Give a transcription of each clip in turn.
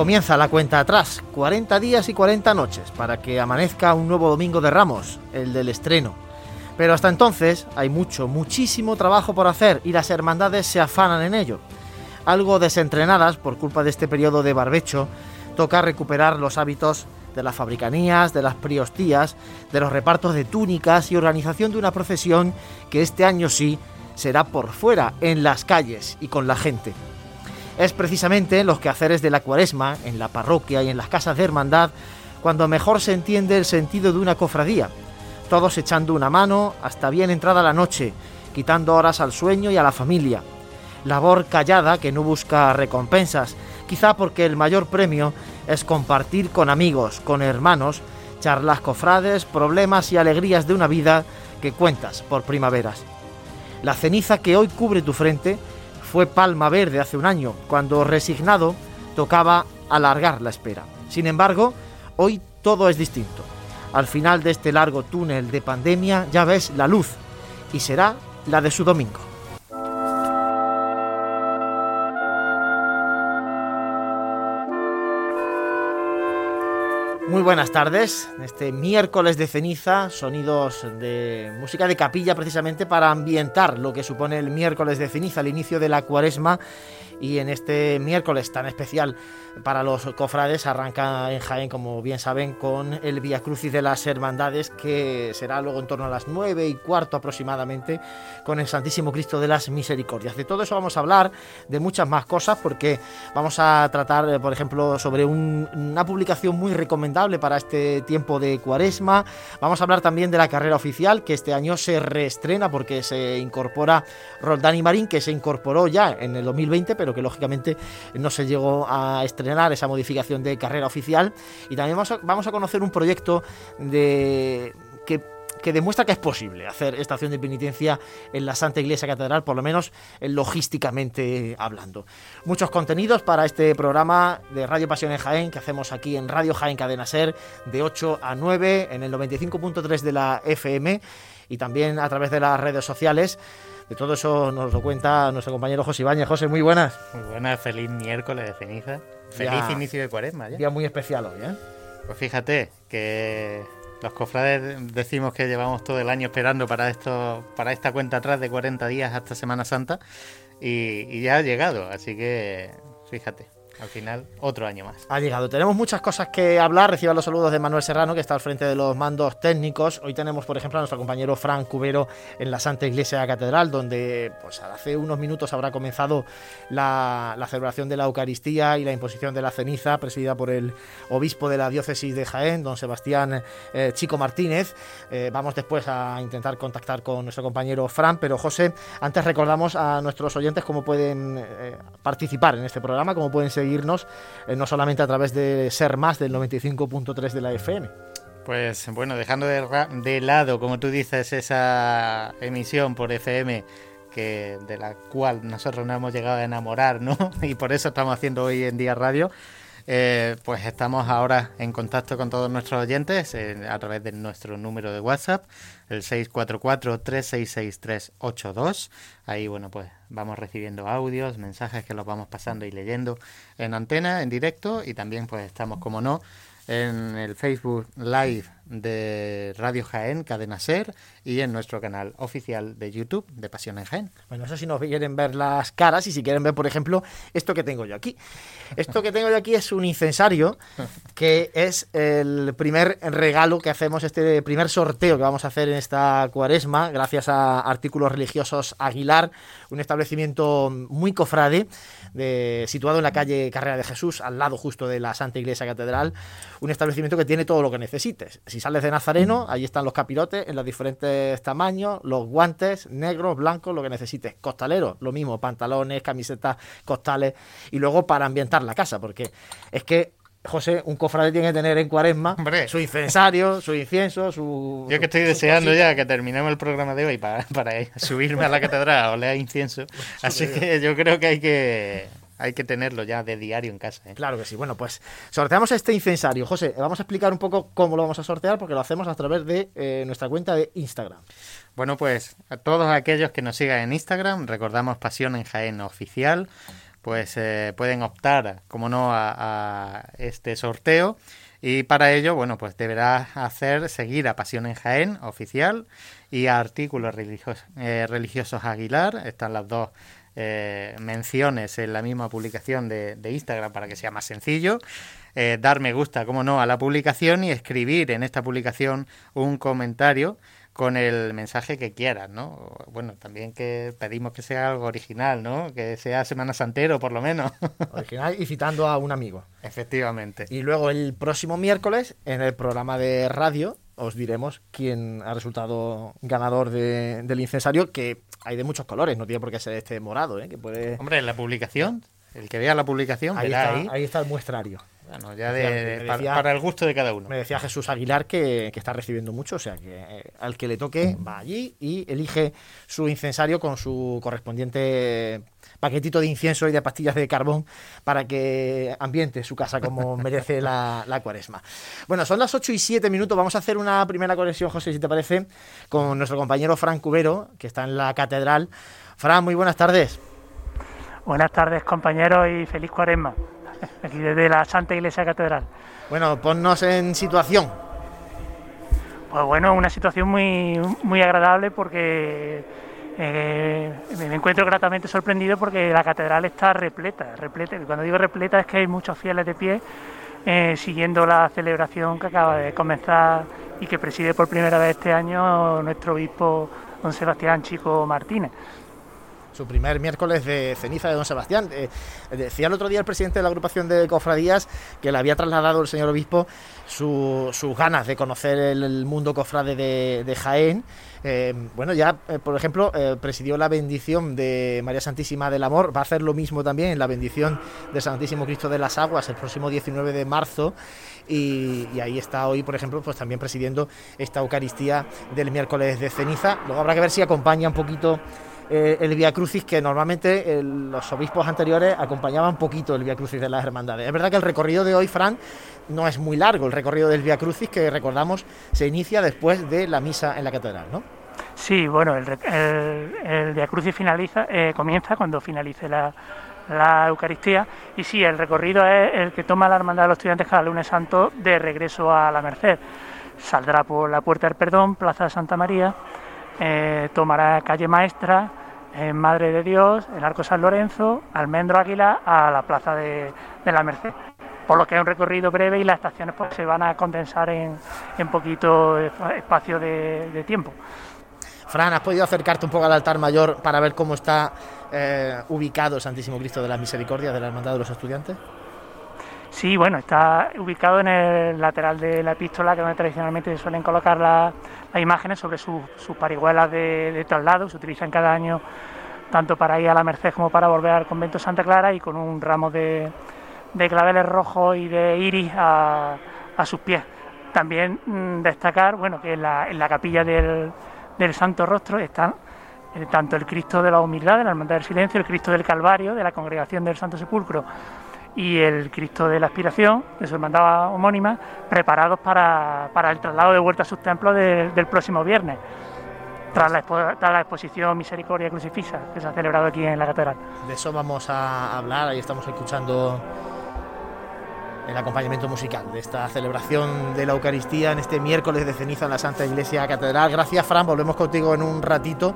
Comienza la cuenta atrás, 40 días y 40 noches, para que amanezca un nuevo domingo de Ramos, el del estreno. Pero hasta entonces hay mucho, muchísimo trabajo por hacer y las hermandades se afanan en ello. Algo desentrenadas por culpa de este periodo de barbecho, toca recuperar los hábitos de las fabricanías, de las priostías, de los repartos de túnicas y organización de una procesión que este año sí será por fuera, en las calles y con la gente. Es precisamente en los quehaceres de la cuaresma, en la parroquia y en las casas de hermandad, cuando mejor se entiende el sentido de una cofradía, todos echando una mano hasta bien entrada la noche, quitando horas al sueño y a la familia. Labor callada que no busca recompensas, quizá porque el mayor premio es compartir con amigos, con hermanos, charlas cofrades, problemas y alegrías de una vida que cuentas por primaveras. La ceniza que hoy cubre tu frente fue palma verde hace un año, cuando resignado tocaba alargar la espera. Sin embargo, hoy todo es distinto. Al final de este largo túnel de pandemia ya ves la luz y será la de su domingo. Muy buenas tardes. Este miércoles de ceniza, sonidos de música de capilla precisamente para ambientar lo que supone el miércoles de ceniza, el inicio de la cuaresma y en este miércoles tan especial para los cofrades arranca en Jaén, como bien saben, con el Via Crucis de las Hermandades, que será luego en torno a las nueve y cuarto aproximadamente, con el Santísimo Cristo de las Misericordias. De todo eso vamos a hablar, de muchas más cosas, porque vamos a tratar, eh, por ejemplo, sobre una publicación muy recomendable para este tiempo de cuaresma. Vamos a hablar también de la carrera oficial, que este año se reestrena porque se incorpora Roldán Marín, que se incorporó ya en el 2020, pero que lógicamente no se llegó a estrenar esa modificación de carrera oficial. Y también vamos a, conocer un proyecto de que que demuestra que es posible hacer estación de penitencia en la Santa Iglesia Catedral, por lo menos logísticamente hablando. Muchos contenidos para este programa de Radio Pasión Jaén que hacemos aquí en Radio Jaén Cadena Ser de 8 a 9 en el 95.3 de la FM y también a través de las redes sociales. De todo eso nos lo cuenta nuestro compañero José Ibañez. José, muy buenas. Muy buenas, feliz miércoles de ceniza. Feliz inicio de cuaresma ya. Día muy especial hoy, ¿eh? Pues fíjate que los cofrades decimos que llevamos todo el año esperando para esto, para esta cuenta atrás de 40 días hasta Semana Santa y, y ya ha llegado, así que fíjate. Al final, otro año más. Ha llegado. Tenemos muchas cosas que hablar. Reciban los saludos de Manuel Serrano, que está al frente de los mandos técnicos. Hoy tenemos, por ejemplo, a nuestro compañero Frank Cubero en la Santa Iglesia Catedral, donde pues, hace unos minutos habrá comenzado la, celebración de la Eucaristía y la imposición de la ceniza, presidida por el obispo de la diócesis de Jaén, don Sebastián eh, Chico Martínez. Eh, vamos después a intentar contactar con nuestro compañero Fran, pero José, antes recordamos a nuestros oyentes cómo pueden eh, participar en este programa, cómo pueden seguir eh, no solamente a través de Ser Más del 95.3 de la FM. Pues bueno, dejando de, lado, como tú dices, esa emisión por FM que de la cual nosotros no hemos llegado a enamorar, ¿no? Y por eso estamos haciendo hoy en día radio. Eh, pues estamos ahora en contacto con todos nuestros oyentes eh, a través de nuestro número de WhatsApp, el 644-366382. Ahí, bueno, pues vamos recibiendo audios, mensajes que los vamos pasando y leyendo en antena, en directo, y también pues estamos, como no, en el Facebook Live de Radio Jaén, Cadena Ser, y en nuestro canal oficial de YouTube de Pasión en Jaén. Bueno, no sé si nos quieren ver las caras y si quieren ver, por ejemplo, esto que tengo yo aquí. Esto que tengo yo aquí es un incensario que es el primer regalo que hacemos, este primer sorteo que vamos a hacer en esta cuaresma, gracias a Artículos Religiosos Aguilar, un establecimiento muy cofrade situado en la calle Carrera de Jesús, al lado justo de la Santa Iglesia Catedral, un establecimiento que tiene todo lo que necesites. Si sales de Nazareno, ahí están los capirotes en los diferentes tamaños, los guantes negros, blancos, lo que necesites. Costaleros, lo mismo, pantalones, camisetas, costales, y luego para ambientar la casa, porque es que José, un cofrade tiene que tener en cuaresma su incensario, su incienso, su... Yo que estoy deseando ya que terminemos el programa de hoy para, para subirme a la catedral a oler incienso. Así que yo creo que hay que hay que tenerlo ya de diario en casa. ¿eh? Claro que sí. Bueno, pues sorteamos este incensario. José, vamos a explicar un poco cómo lo vamos a sortear porque lo hacemos a través de eh, nuestra cuenta de Instagram. Bueno, pues a todos aquellos que nos sigan en Instagram, recordamos Pasión en Jaén Oficial pues eh, pueden optar, como no, a, este sorteo. Y para ello, bueno, pues deberás hacer seguir a Pasión en Jaén oficial y a Artículos Religiosos, eh, religiosos Aguilar. Están las dos eh, menciones en la misma publicación de, Instagram para que sea más sencillo. dar me gusta, como no, a la publicación y escribir en esta publicación un comentario con el mensaje que quieras, ¿no? Bueno, también que pedimos que sea algo original, ¿no? Que sea Semana Santero, por lo menos. Original y citando a un amigo. Efectivamente. Y luego el próximo miércoles, en el programa de radio, os diremos quién ha resultado ganador del incensario, que hay de muchos colores, no tiene por qué ser este morado, ¿eh? Que puede... Hombre, en la publicación, el que vea la publicación, ahí, está, ahí está el muestrario. Bueno, ya de, para, el gusto de cada uno. Me decía Jesús Aguilar que, está recibiendo mucho, o sea que eh, al que le toque va allí y elige su incensario con su correspondiente paquetito de incienso y de pastillas de carbón para que ambiente su casa como merece la, la, cuaresma. Bueno, son las 8 y 7 minutos. Vamos a hacer una primera conexión, José, si te parece, con nuestro compañero Fran Cubero, que está en la catedral. Fran, muy buenas tardes. Buenas tardes, compañeros, y feliz cuaresma aquí desde la Santa Iglesia Catedral. Bueno, ponnos en situación. Pues bueno, una situación muy, muy agradable porque eh, me encuentro gratamente sorprendido porque la catedral está repleta, repleta. Y cuando digo repleta es que hay muchos fieles de pie eh, siguiendo la celebración que acaba de comenzar y que preside por primera vez este año nuestro obispo don Sebastián Chico Martínez su primer miércoles de ceniza de don Sebastián. Eh, decía el otro día el presidente de la agrupación de cofradías que le había trasladado el señor obispo sus ganas de conocer el, mundo cofrade de, Jaén. Eh, bueno, ya, eh, por ejemplo, presidió la bendición de María Santísima del Amor, va a hacer lo mismo también en la bendición de Santísimo Cristo de las Aguas el próximo 19 de marzo. Y, y, ahí está hoy, por ejemplo, pues también presidiendo esta Eucaristía del miércoles de ceniza. Luego habrá que ver si acompaña un poquito eh, el Via Crucis que normalmente los obispos anteriores acompañaban poquito el Via Crucis de las hermandades. Es verdad que el recorrido de hoy, Fran, no es muy largo. El recorrido del Via Crucis, que recordamos, se inicia después de la misa en la catedral, ¿no? Sí, bueno, el, el, Via Crucis finaliza, eh, comienza cuando finalice la, Eucaristía. Y sí, el recorrido es el que toma la Hermandad de los Estudiantes cada lunes santo de regreso a la Merced. Saldrá por la Puerta del Perdón, Plaza de Santa María, eh, tomará calle Maestra, en Madre de Dios, el Arco San Lorenzo, Almendro Águila, a la Plaza de, la Merced. Por lo que es un recorrido breve y las estaciones pues, se van a condensar en, en poquito espacio de, tiempo. Fran, ¿has podido acercarte un poco al altar mayor para ver cómo está eh, ubicado el Santísimo Cristo de la Misericordia de la Hermandad de los Estudiantes? Sí, bueno, está ubicado en el lateral de la epístola, que donde tradicionalmente se suelen colocar las imágenes sobre sus, parihuelas de, traslado. Se utilizan cada año tanto para ir a la Merced como para volver al convento de Santa Clara y con un ramo de, claveles rojos y de iris a, sus pies. También mm, destacar bueno, que en la, capilla del, Santo Rostro están eh, tanto el Cristo de la Humildad, de la Hermandad del Silencio, el Cristo del Calvario, de la Congregación del Santo Sepulcro y el Cristo de la Aspiración, de su hermandad homónima, preparados para, el traslado de vuelta a sus templos del próximo viernes, tras la, exposición Misericordia Crucifixa que se ha celebrado aquí en la catedral. De eso vamos a hablar, ahí estamos escuchando el acompañamiento musical de esta celebración de la Eucaristía en este miércoles de ceniza en la Santa Iglesia Catedral. Gracias, Fran, volvemos contigo en un ratito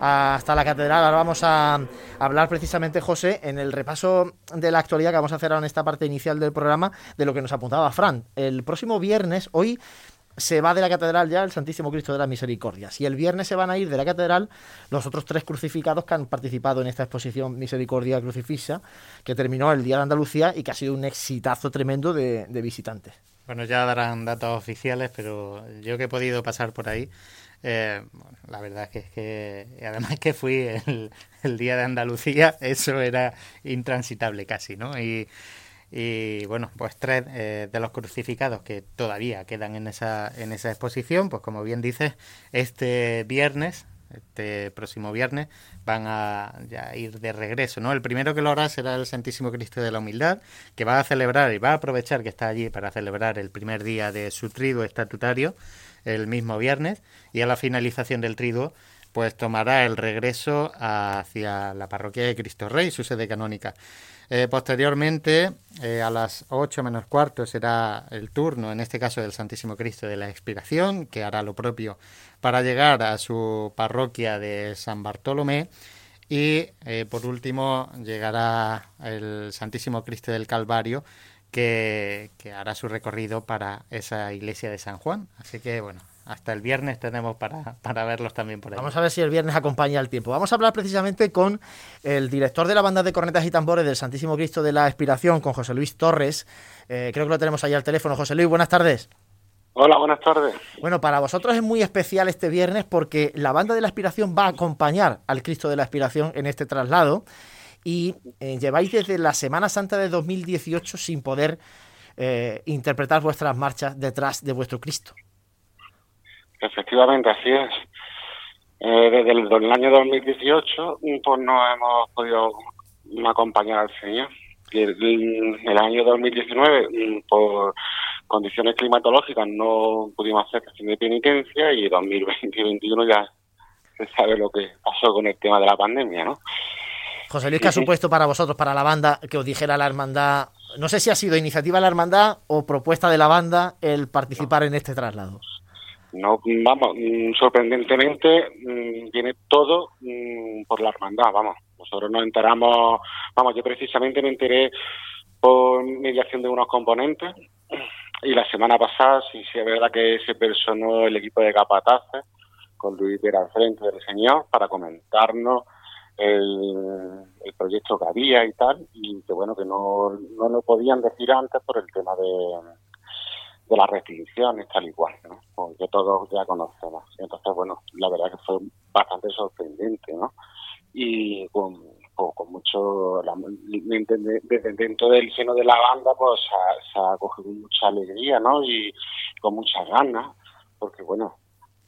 hasta la catedral. Ahora vamos a hablar precisamente, José, en el repaso de la actualidad que vamos a hacer ahora en esta parte inicial del programa, de lo que nos apuntaba Fran. El próximo viernes, hoy se va de la catedral ya el Santísimo Cristo de las Misericordias. Y el viernes se van a ir de la catedral los otros tres crucificados que han participado en esta exposición Misericordia Crucifixa, que terminó el Día de Andalucía y que ha sido un exitazo tremendo de, de visitantes. Bueno, ya darán datos oficiales, pero yo que he podido pasar por ahí, eh, la verdad es que, además que fui el, día de Andalucía, eso era intransitable casi, ¿no? Y, y bueno, pues tres eh, de los crucificados que todavía quedan en esa, en esa exposición, pues como bien dices, este viernes, este próximo viernes, van a ir de regreso, ¿no? El primero que lo hará será el Santísimo Cristo de la Humildad, que va a celebrar y va a aprovechar que está allí para celebrar el primer día de su trigo estatutario, el mismo viernes y a la finalización del triduo pues tomará el regreso hacia la parroquia de Cristo Rey, su sede canónica. Eh, posteriormente, eh, a las 8 menos cuarto, será el turno, en este caso del Santísimo Cristo de la Expiración, que hará lo propio para llegar a su parroquia de San Bartolomé. Y eh, por último llegará el Santísimo Cristo del Calvario, que, que hará su recorrido para esa iglesia de San Juan. Así que bueno, hasta el viernes tenemos para, para, verlos también por ahí. Vamos a ver si el viernes acompaña el tiempo. Vamos a hablar precisamente con el director de la banda de cornetas y tambores del Santísimo Cristo de la Expiración, con José Luis Torres. Eh, creo que lo tenemos ahí al teléfono. José Luis, buenas tardes. Hola, buenas tardes. Bueno, para vosotros es muy especial este viernes porque la banda de la Expiración va a acompañar al Cristo de la Expiración en este traslado y eh, lleváis desde la Semana Santa de 2018 sin poder eh, interpretar vuestras marchas detrás de vuestro Cristo. Efectivamente, así es. Eh, desde el, año 2018 pues no hemos podido acompañar al Señor. Y el, el, año 2019 mm, por condiciones climatológicas no pudimos hacer sesión de penitencia y 2020 y 2021 ya se sabe lo que pasó con el tema de la pandemia, ¿no? José Luis, ¿qué ha supuesto para vosotros, para la banda, que os dijera la hermandad? No sé si ha sido iniciativa de la hermandad o propuesta de la banda el participar en este traslado. No, vamos, mm, sorprendentemente mm, viene todo mm, por la hermandad, vamos. Nosotros nos enteramos, vamos, yo precisamente me enteré por mediación de unos componentes y la semana pasada sí, sí es verdad que se personó el equipo de capataces con Luis Vera al frente del señor para comentarnos el, proyecto que había y tal, y que bueno, que no, no lo podían decir antes por el tema de, de las restricciones tal y cual, ¿no? que todos ya conocemos. Entonces, bueno, la verdad que fue bastante sorprendente, ¿no? Y con, con, mucho, desde dentro del seno de la banda, pues se ha, cogido mucha alegría, ¿no? Y con muchas ganas, porque bueno,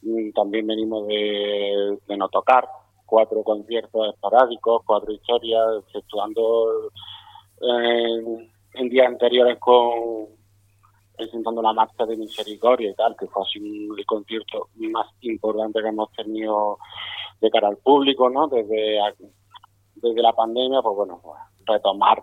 mm, también venimos de, de no tocar cuatro conciertos esporádicos, cuatro historias, efectuando eh, en días anteriores con presentando la marcha de misericordia y tal, que fue así el concierto más importante que hemos tenido de cara al público, ¿no? Desde, desde la pandemia, pues bueno, pues, retomar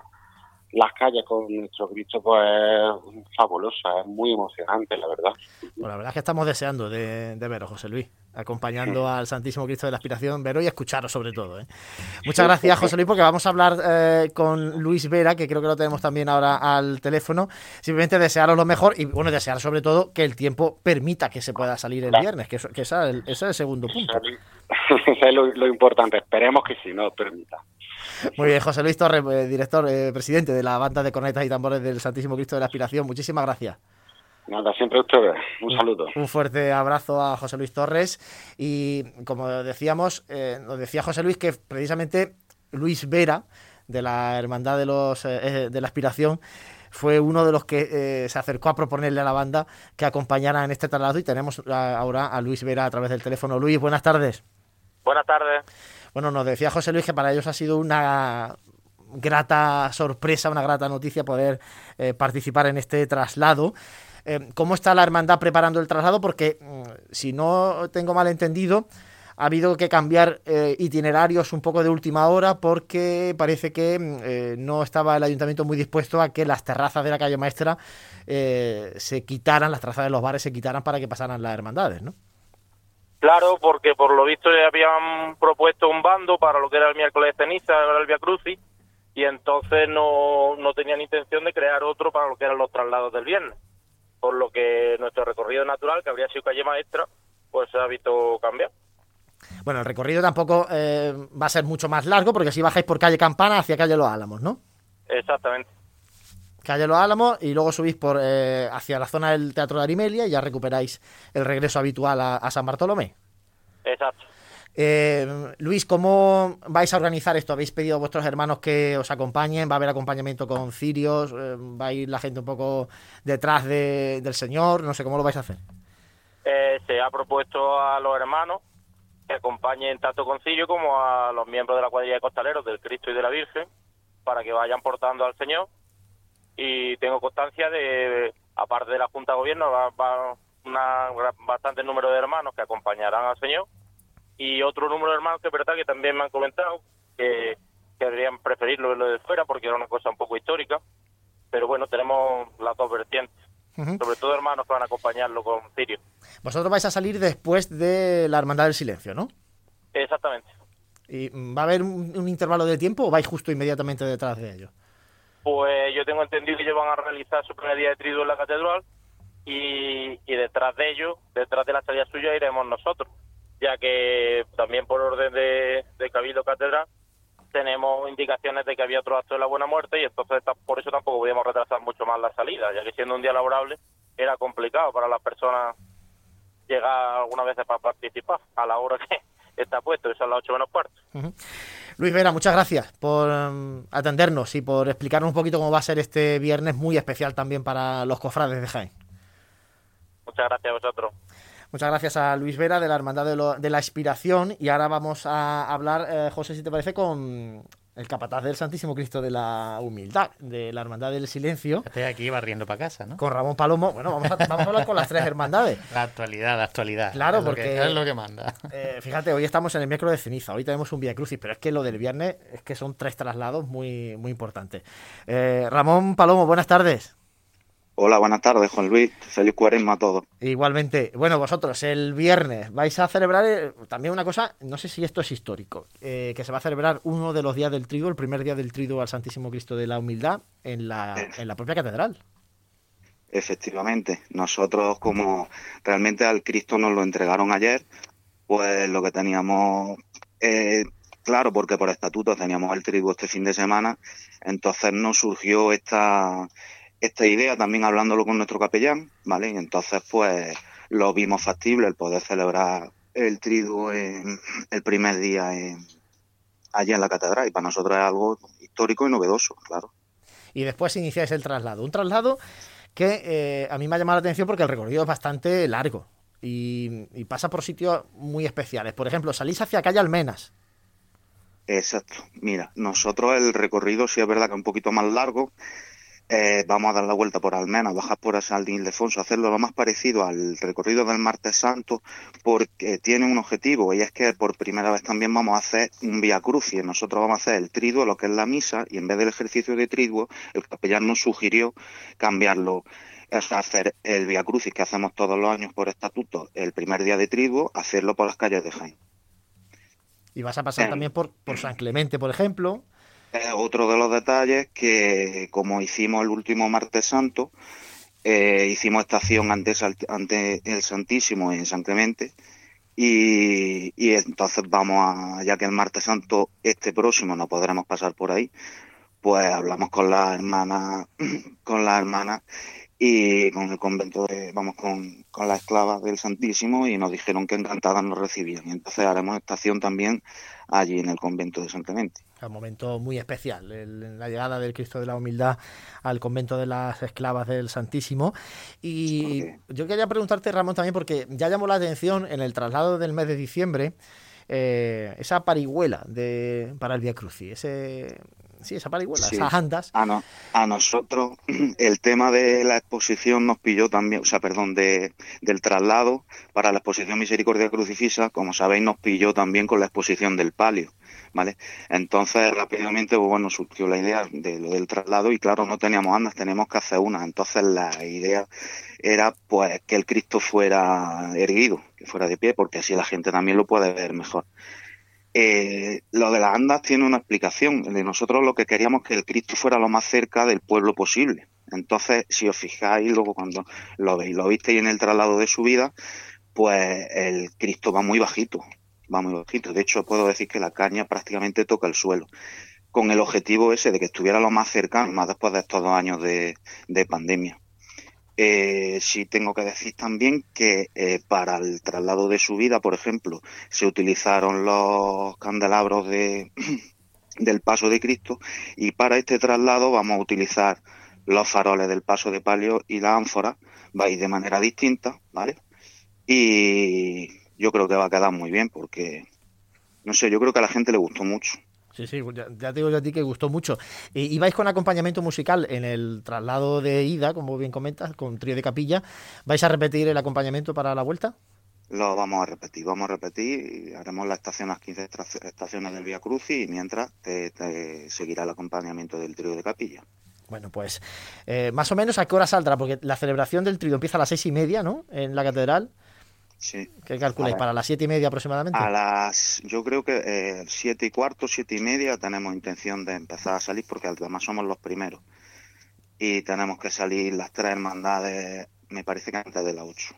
las calles con nuestro Cristo pues es fabulosa, es muy emocionante, la verdad. Bueno, la verdad es que estamos deseando de, de veros, José Luis, acompañando al Santísimo Cristo de la Aspiración, veros y escucharos sobre todo. ¿eh? Muchas gracias, José Luis, porque vamos a hablar eh, con Luis Vera, que creo que lo tenemos también ahora al teléfono. Simplemente desearos lo mejor y, bueno, desear sobre todo que el tiempo permita que se pueda salir el viernes, que, que ese, es el, ese es el segundo punto. Eso es lo, lo importante, esperemos que sí, no permita. Muy bien, José Luis Torres, eh, director, eh, presidente de la banda de cornetas y tambores del Santísimo Cristo de la Aspiración. Muchísimas gracias. Nada, siempre ustedes. Un saludo. Un fuerte abrazo a José Luis Torres. Y como decíamos, eh, nos decía José Luis que precisamente Luis Vera, de la Hermandad de, los, de la Aspiración, fue uno de los que se acercó a proponerle a la banda que acompañara en este traslado. Y tenemos ahora a Luis Vera a través del teléfono. Luis, buenas tardes. Buenas tardes. Bueno, nos decía José Luis que para ellos ha sido una grata sorpresa, una grata noticia poder eh, participar en este traslado. Eh, ¿Cómo está la hermandad preparando el traslado? Porque, mm, si no tengo mal entendido, ha habido que cambiar eh, itinerarios un poco de última hora porque parece que mm, no estaba el ayuntamiento muy dispuesto a que las terrazas de la calle maestra se quitaran, las terrazas de los bares se quitaran para que pasaran las hermandades, ¿no? Claro, porque por lo visto habían propuesto para lo que era el miércoles de ceniza, el Via Crucis, y entonces no, no tenían intención de crear otro para lo que eran los traslados del viernes. Por lo que nuestro recorrido natural, que habría sido calle maestra, pues se ha visto cambiar. Bueno, el recorrido tampoco eh, va a ser mucho más largo, porque si bajáis por calle Campana hacia calle Los Álamos, ¿no? Exactamente calle Los Álamos y luego subís por eh, hacia la zona del Teatro de Arimelia y ya recuperáis el regreso habitual a, San Bartolomé. Exacto. Eh, Luis, ¿cómo vais a organizar esto? ¿Habéis pedido a vuestros hermanos que os acompañen? ¿Va a haber acompañamiento con cirios? Eh, ¿Va a ir la gente un poco detrás del Señor? No sé, ¿cómo lo vais a hacer? se ha propuesto a los hermanos que acompañen tanto con cirio como a los miembros de la cuadrilla de costaleros del Cristo y de la Virgen para que vayan portando al Señor y tengo constancia de, aparte de la Junta de Gobierno, va, va una bastante número de hermanos que acompañarán al Señor y otro número de hermanos que es verdad que también me han comentado que querrían preferirlo lo de fuera porque era una cosa un poco histórica, pero bueno, tenemos las dos vertientes. Sobre todo hermanos que van a acompañarlo con Cirio. Vosotros vais a salir después de la Hermandad del Silencio, ¿no? Exactamente. ¿Y va a haber un, intervalo de tiempo o vais justo inmediatamente detrás de ellos? Pues yo tengo entendido que ellos van a realizar su primer día de triduo en la catedral y, detrás de ellos, detrás de la salida suya, iremos nosotros, ya que también por orden de, Cabildo Catedral tenemos indicaciones de que había otro acto de la Buena Muerte y entonces por eso tampoco podíamos retrasar mucho más la salida, ya que siendo un día laborable era complicado para las personas llegar algunas veces para participar a la hora que está puesto, que son las ocho menos cuarto. Luis Vera, muchas gracias por um, atendernos y por explicarnos un poquito cómo va a ser este viernes muy especial también para los cofrades de Jaén. Muchas gracias a vosotros. Muchas gracias a Luis Vera de la Hermandad de, la Inspiración y ahora vamos a hablar, eh, José, si te parece, con el capataz del Santísimo Cristo de la Humildad, de la Hermandad del Silencio. Estoy aquí barriendo para casa, ¿no? Con Ramón Palomo. Bueno, vamos a, hablar con las tres hermandades. La actualidad, la actualidad. Claro, porque. es lo que manda. Eh, fíjate, hoy estamos en el miércoles de ceniza, hoy tenemos un Via Crucis, pero es que lo del viernes es que son tres traslados muy, muy importantes. Eh, Ramón Palomo, buenas tardes. Hola, buenas tardes, Juan Luis. Feliz cuaresma a todos. Igualmente. Bueno, vosotros el viernes vais a celebrar eh, también una cosa, no sé si esto es histórico, eh, que se va a celebrar uno de los días del trigo, el primer día del trigo al Santísimo Cristo de la Humildad en la, en la propia catedral. Efectivamente. Nosotros, como realmente al Cristo nos lo entregaron ayer, pues lo que teníamos... Eh, claro, porque por estatuto teníamos el trigo este fin de semana, entonces nos surgió esta esta idea también hablándolo con nuestro capellán, ¿vale? Y entonces pues lo vimos factible el poder celebrar el triduo en, el primer día en, allí en la catedral y para nosotros es algo histórico y novedoso, claro. Y después iniciáis el traslado, un traslado que eh, a mí me ha llamado la atención porque el recorrido es bastante largo y, y pasa por sitios muy especiales. Por ejemplo, salís hacia calle Almenas. Exacto. Mira, nosotros el recorrido sí es verdad que es un poquito más largo, eh, vamos a dar la vuelta por Almena, bajar por San Ildefonso, hacerlo lo más parecido al recorrido del Martes Santo, porque tiene un objetivo y es que por primera vez también vamos a hacer un Via Crucis. Nosotros vamos a hacer el triduo, lo que es la misa, y en vez del ejercicio de triduo, el capellán nos sugirió cambiarlo es hacer el Via Crucis que hacemos todos los años por estatuto el primer día de triduo, hacerlo por las calles de Jaén. Y vas a pasar también por, por San Clemente, por ejemplo otro de los detalles que, como hicimos el último martes santo, eh, hicimos estación ante, ante el Santísimo en San Clemente y, y, entonces vamos a, ya que el martes santo este próximo no podremos pasar por ahí, pues hablamos con la hermana, con la hermana y con el convento de, vamos con, con la esclava del Santísimo y nos dijeron que encantadas nos recibían. Y entonces haremos estación también allí en el convento de San Clemente. Un momento muy especial, la llegada del Cristo de la Humildad al convento de las esclavas del Santísimo. Y yo quería preguntarte, Ramón, también, porque ya llamó la atención en el traslado del mes de diciembre, eh, esa parihuela de, para el Via Crucis, ese, sí, esa parihuela, esas andas. A, a nosotros el tema de la exposición nos pilló también, o sea, perdón, de, del traslado para la exposición Misericordia Crucifisa, como sabéis, nos pilló también con la exposición del palio. ¿Vale? Entonces rápidamente pues, bueno surgió la idea de lo del traslado y claro no teníamos andas, tenemos que hacer una. Entonces la idea era pues que el Cristo fuera erguido, que fuera de pie, porque así la gente también lo puede ver mejor. Eh, lo de las andas tiene una explicación. De nosotros lo que queríamos que el Cristo fuera lo más cerca del pueblo posible. Entonces, si os fijáis, luego cuando lo veis, lo visteis en el traslado de su vida, pues el Cristo va muy bajito, va muy bajito. De hecho, puedo decir que la caña prácticamente toca el suelo. Con el objetivo ese de que estuviera lo más cercano, más después de estos dos años de pandemia. Eh, sí tengo que decir también que eh, para el traslado de subida, por ejemplo, se utilizaron los candelabros de, del Paso de Cristo y para este traslado vamos a utilizar los faroles del Paso de Palio y la ánfora, va a ir de manera distinta, ¿vale? Y yo creo que va a quedar muy bien porque, no sé, yo creo que a la gente le gustó mucho. Sí, sí, ya, te digo yo a ti que gustó mucho. ¿Ibais con acompañamiento musical en el traslado de ida, como bien comentas, con trío de capilla? ¿Vais a repetir el acompañamiento para la vuelta? Lo vamos a repetir, vamos a repetir y haremos las estaciones, las 15 estaciones del Vía Crucis y mientras te, seguirá el acompañamiento del trío de capilla. Bueno, pues eh, más o menos a qué hora saldrá, porque la celebración del trío empieza a las seis y media, ¿no? En la catedral. Sí. ¿Qué calculáis? ¿Para las siete y media aproximadamente? A las, yo creo que eh, siete y cuarto, siete y media tenemos intención de empezar a salir porque además somos los primeros. Y tenemos que salir las tres hermandades, me parece que antes de las ocho.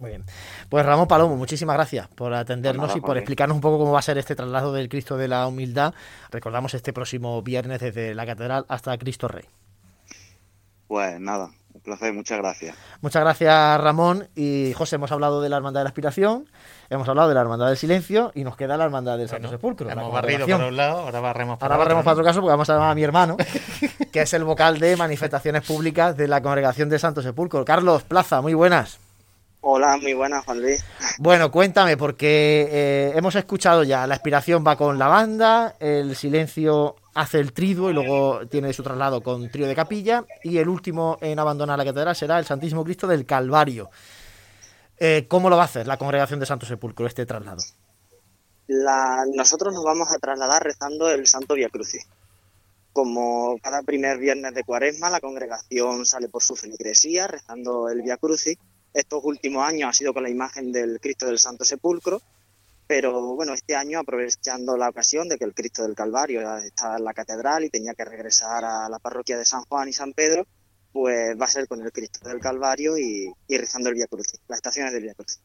Muy bien. Pues Ramón Palomo, muchísimas gracias por atendernos y por explicarnos un poco cómo va a ser este traslado del Cristo de la Humildad. Recordamos este próximo viernes desde la Catedral hasta Cristo Rey. Pues nada, un placer, muchas gracias. Muchas gracias, Ramón. Y José, hemos hablado de la Hermandad de la Aspiración, hemos hablado de la Hermandad del Silencio y nos queda la Hermandad del Santo Sepulcro. Hemos barrido por un lado, ahora barremos para Ahora barremos para otro caso porque vamos a llamar a mi hermano, que es el vocal de manifestaciones públicas de la Congregación del Santo Sepulcro. Carlos Plaza, muy buenas. Hola, muy buenas, Juan Luis. Bueno, cuéntame, porque eh, hemos escuchado ya, la aspiración va con la banda, el silencio hace el triduo y luego tiene su traslado con trío de capilla y el último en abandonar la catedral será el Santísimo Cristo del Calvario. Eh, ¿Cómo lo va a hacer la congregación de Santo Sepulcro este traslado? nosotros nos vamos a trasladar rezando el Santo Via Crucis. Como cada primer viernes de cuaresma, la congregación sale por su feligresía rezando el Via Crucis. Estos últimos años ha sido con la imagen del Cristo del Santo Sepulcro pero bueno, este año aprovechando la ocasión de que el Cristo del Calvario estaba en la catedral y tenía que regresar a la parroquia de San Juan y San Pedro, pues va a ser con el Cristo del Calvario y, rezando el Vía Crucis, las estaciones del Vía Crucis.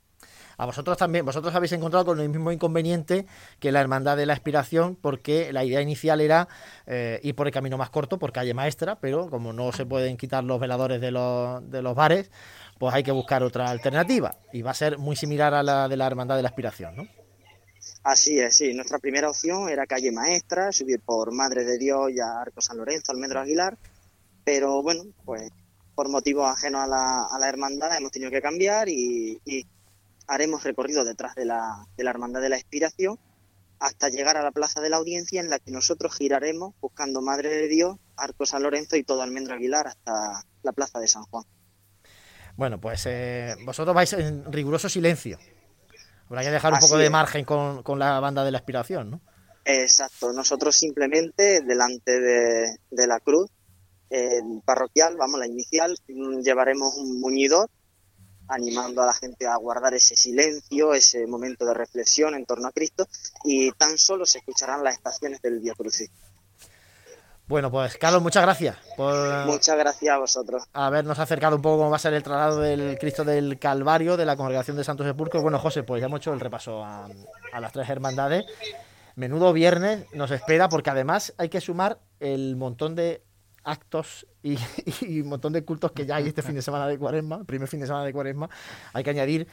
A vosotros también, vosotros habéis encontrado con el mismo inconveniente que la Hermandad de la Expiración, porque la idea inicial era eh, ir por el camino más corto, por calle maestra, pero como no se pueden quitar los veladores de los, de los bares, pues hay que buscar otra alternativa. Y va a ser muy similar a la de la Hermandad de la Expiración, ¿no? Así es, sí. Nuestra primera opción era calle Maestra, subir por Madre de Dios y Arco San Lorenzo, Almendro Aguilar, pero bueno, pues por motivos ajenos a la, a la hermandad hemos tenido que cambiar y, haremos recorrido detrás de la, de la Hermandad de la Expiración hasta llegar a la Plaza de la Audiencia en la que nosotros giraremos buscando Madre de Dios, Arco San Lorenzo y todo Almendro Aguilar hasta la Plaza de San Juan. Bueno, pues eh, vosotros vais en riguroso silencio. Habrá que dejar un poco de margen con, la banda de la aspiración, ¿no? Exacto, nosotros simplemente delante de, la cruz parroquial, vamos, la inicial, mm, llevaremos un muñidor animando a la gente a guardar ese silencio, ese momento de reflexión en torno a Cristo y tan solo se escucharán las estaciones del Via Crucis. Bueno, pues Carlos, muchas gracias por muchas gracias a vosotros. habernos acercado un poco cómo va a ser el traslado del Cristo del Calvario de la Congregación de Santos Sepulcros. Bueno, José, pues ya hemos hecho el repaso a, las tres hermandades. Menudo viernes nos espera porque además hay que sumar el montón de actos y, un montón de cultos que ya hay este fin de semana de cuaresma, primer fin de semana de cuaresma. Hay que añadir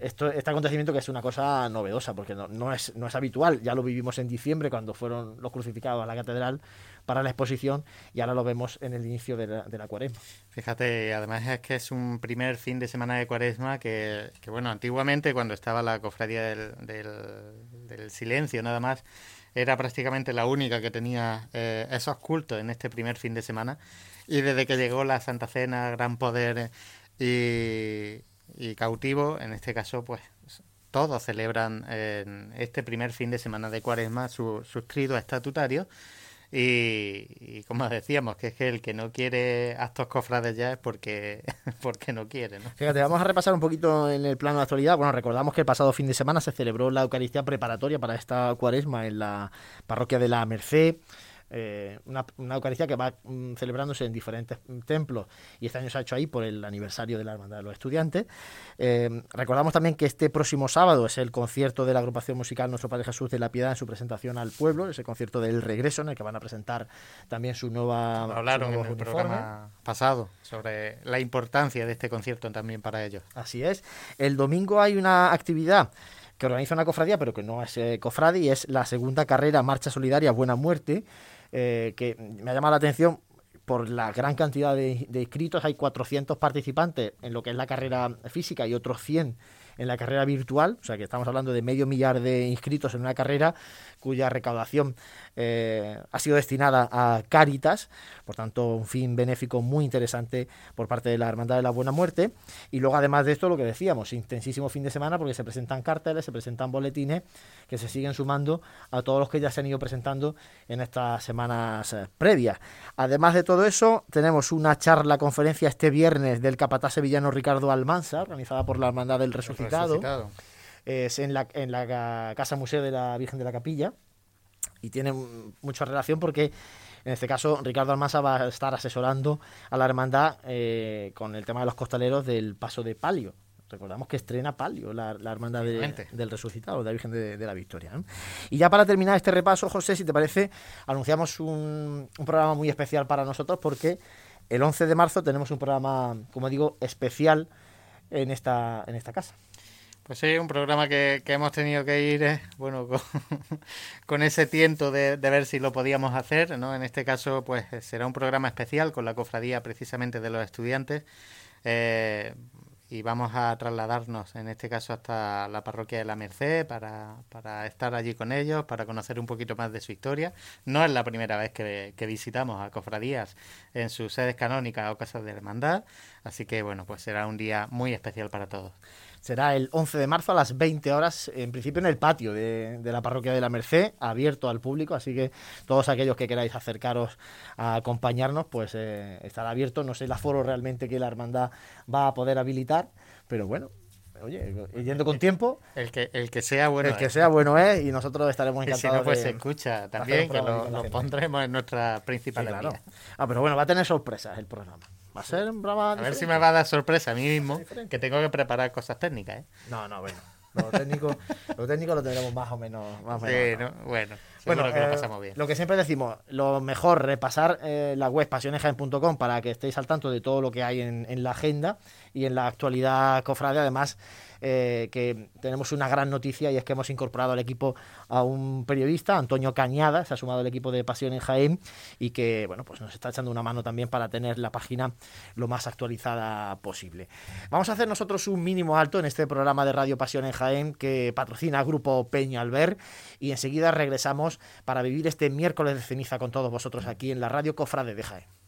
esto, este acontecimiento que es una cosa novedosa porque no, no, es, no es habitual. Ya lo vivimos en diciembre cuando fueron los crucificados a la catedral para la exposición y ahora lo vemos en el inicio de la, cuaresma. Fíjate, además es que es un primer fin de semana de cuaresma que, bueno, antiguamente cuando estaba la cofradía del, del, silencio nada más, era prácticamente la única que tenía eh, esos cultos en este primer fin de semana y desde que llegó la Santa Cena, Gran Poder y, cautivo, en este caso, pues todos celebran en este primer fin de semana de cuaresma su, suscrito estatutario y, como decíamos, que es que el que no quiere actos cofrades ya es porque, porque no quiere. ¿no? Fíjate, vamos a repasar un poquito en el plano de actualidad. Bueno, recordamos que el pasado fin de semana se celebró la Eucaristía preparatoria para esta cuaresma en la parroquia de la Merced. Eh, una, Eucaristía que va mm, celebrándose en diferentes templos y este año se ha hecho ahí por el aniversario de la Hermandad de los Estudiantes. Eh, recordamos también que este próximo sábado es el concierto de la agrupación musical Nuestro Padre Jesús de la Piedad en su presentación al pueblo, ese concierto del regreso en el que van a presentar también su nueva. Hablaron en el programa pasado sobre la importancia de este concierto también para ellos. Así es. El domingo hay una actividad que organiza una cofradía, pero que no es eh, cofradía, y es la segunda carrera Marcha Solidaria Buena Muerte, eh, que me ha llamado la atención por la gran cantidad de, inscritos. Hay 400 participantes en lo que es la carrera física y otros 100 en la carrera virtual, o sea que estamos hablando de medio millar de inscritos en una carrera cuya recaudación eh, ha sido destinada a Cáritas, por tanto un fin benéfico muy interesante por parte de la Hermandad de la Buena Muerte. Y luego además de esto lo que decíamos, intensísimo fin de semana porque se presentan carteles, se presentan boletines que se siguen sumando a todos los que ya se han ido presentando en estas semanas eh, previas. Además de todo eso, tenemos una charla, conferencia este viernes del capataz sevillano Ricardo Almanza, organizada por la Hermandad del Resucitado. Es en la, en la Casa Museo de la Virgen de la Capilla y tiene mucha relación porque en este caso Ricardo Almanza va a estar asesorando a la hermandad eh, con el tema de los costaleros del paso de palio. Recordamos que estrena Palio, la, hermandad del resucitado, de la Virgen de, la Victoria. Y ya para terminar este repaso, José, si te parece, anunciamos un, un programa muy especial para nosotros porque el 11 de marzo tenemos un programa, como digo, especial en esta, en esta casa. Pues sí, un programa que, hemos tenido que ir, eh, bueno, con, ese tiento de, ver si lo podíamos hacer, ¿no? En este caso, pues será un programa especial con la cofradía precisamente de los estudiantes. Eh, y vamos a trasladarnos, en este caso, hasta la parroquia de la Merced para, para, estar allí con ellos, para conocer un poquito más de su historia. No es la primera vez que, que visitamos a cofradías en sus sedes canónicas o casas de hermandad, así que, bueno, pues será un día muy especial para todos será el 11 de marzo a las 20 horas, en principio en el patio de, la parroquia de la Merced, abierto al público, así que todos aquellos que queráis acercaros a acompañarnos, pues eh, estará abierto. No sé el aforo realmente que la hermandad va a poder habilitar, pero bueno, oye, yendo con tiempo. El que, el que sea bueno El que sea bueno es y nosotros estaremos encantados. Y si no, pues se escucha también, que lo, pondremos en nuestra principal Ah, pero bueno, va a tener sorpresas el programa. Va a ser un programa. A ver si me va a dar sorpresa a mí mismo, que tengo que preparar cosas técnicas, ¿eh? No, no, bueno. Lo técnico, lo técnico lo tendremos más o menos. Más sí, bueno. Bueno, que lo eh, pasamos bien. Lo que siempre decimos, lo mejor, repasar eh, la web pasionesjaen.com para que estéis al tanto de todo lo que hay en, en la agenda y en la actualidad cofrade. Además, eh, que tenemos una gran noticia y es que hemos incorporado al equipo a un periodista, Antonio Cañada, se ha sumado al equipo de Pasión en Jaén y que bueno, pues nos está echando una mano también para tener la página lo más actualizada posible. Vamos a hacer nosotros un mínimo alto en este programa de Radio Pasión en Jaén que patrocina Grupo Peña Alber y enseguida regresamos para vivir este miércoles de ceniza con todos vosotros aquí en la Radio Cofrade de Jaén.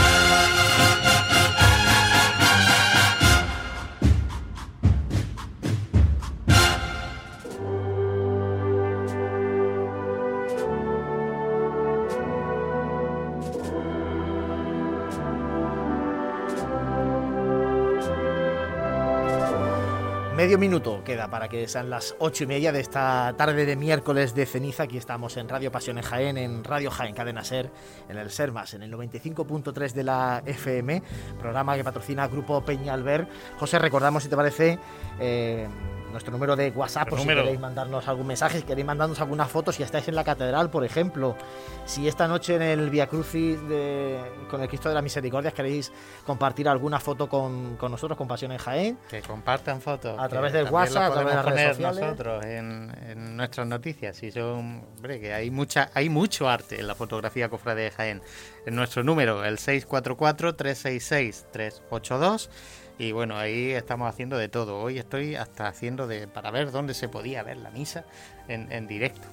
Medio minuto queda para que sean las ocho y media de esta tarde de miércoles de ceniza. Aquí estamos en Radio Pasiones Jaén, en Radio Jaén Cadena Ser, en el Sermas, en el 95.3 de la FM, programa que patrocina Grupo Peñalver. José, recordamos si te parece. Eh, nuestro número de WhatsApp, por si queréis mandarnos algún mensaje, si queréis mandarnos alguna foto, si estáis en la catedral, por ejemplo, si esta noche en el Via Crucis con el Cristo de la Misericordia queréis compartir alguna foto con, nosotros, con Pasión en Jaén. Que compartan fotos. A través del WhatsApp, a través de las redes sociales. nosotros en, nuestras noticias. Y son, hombre, que hay, mucha, hay mucho arte en la fotografía cofrade de Jaén. En nuestro número, el 644-366-382 y bueno, ahí estamos haciendo de todo. Hoy estoy hasta haciendo de para ver dónde se podía ver la misa en, directo.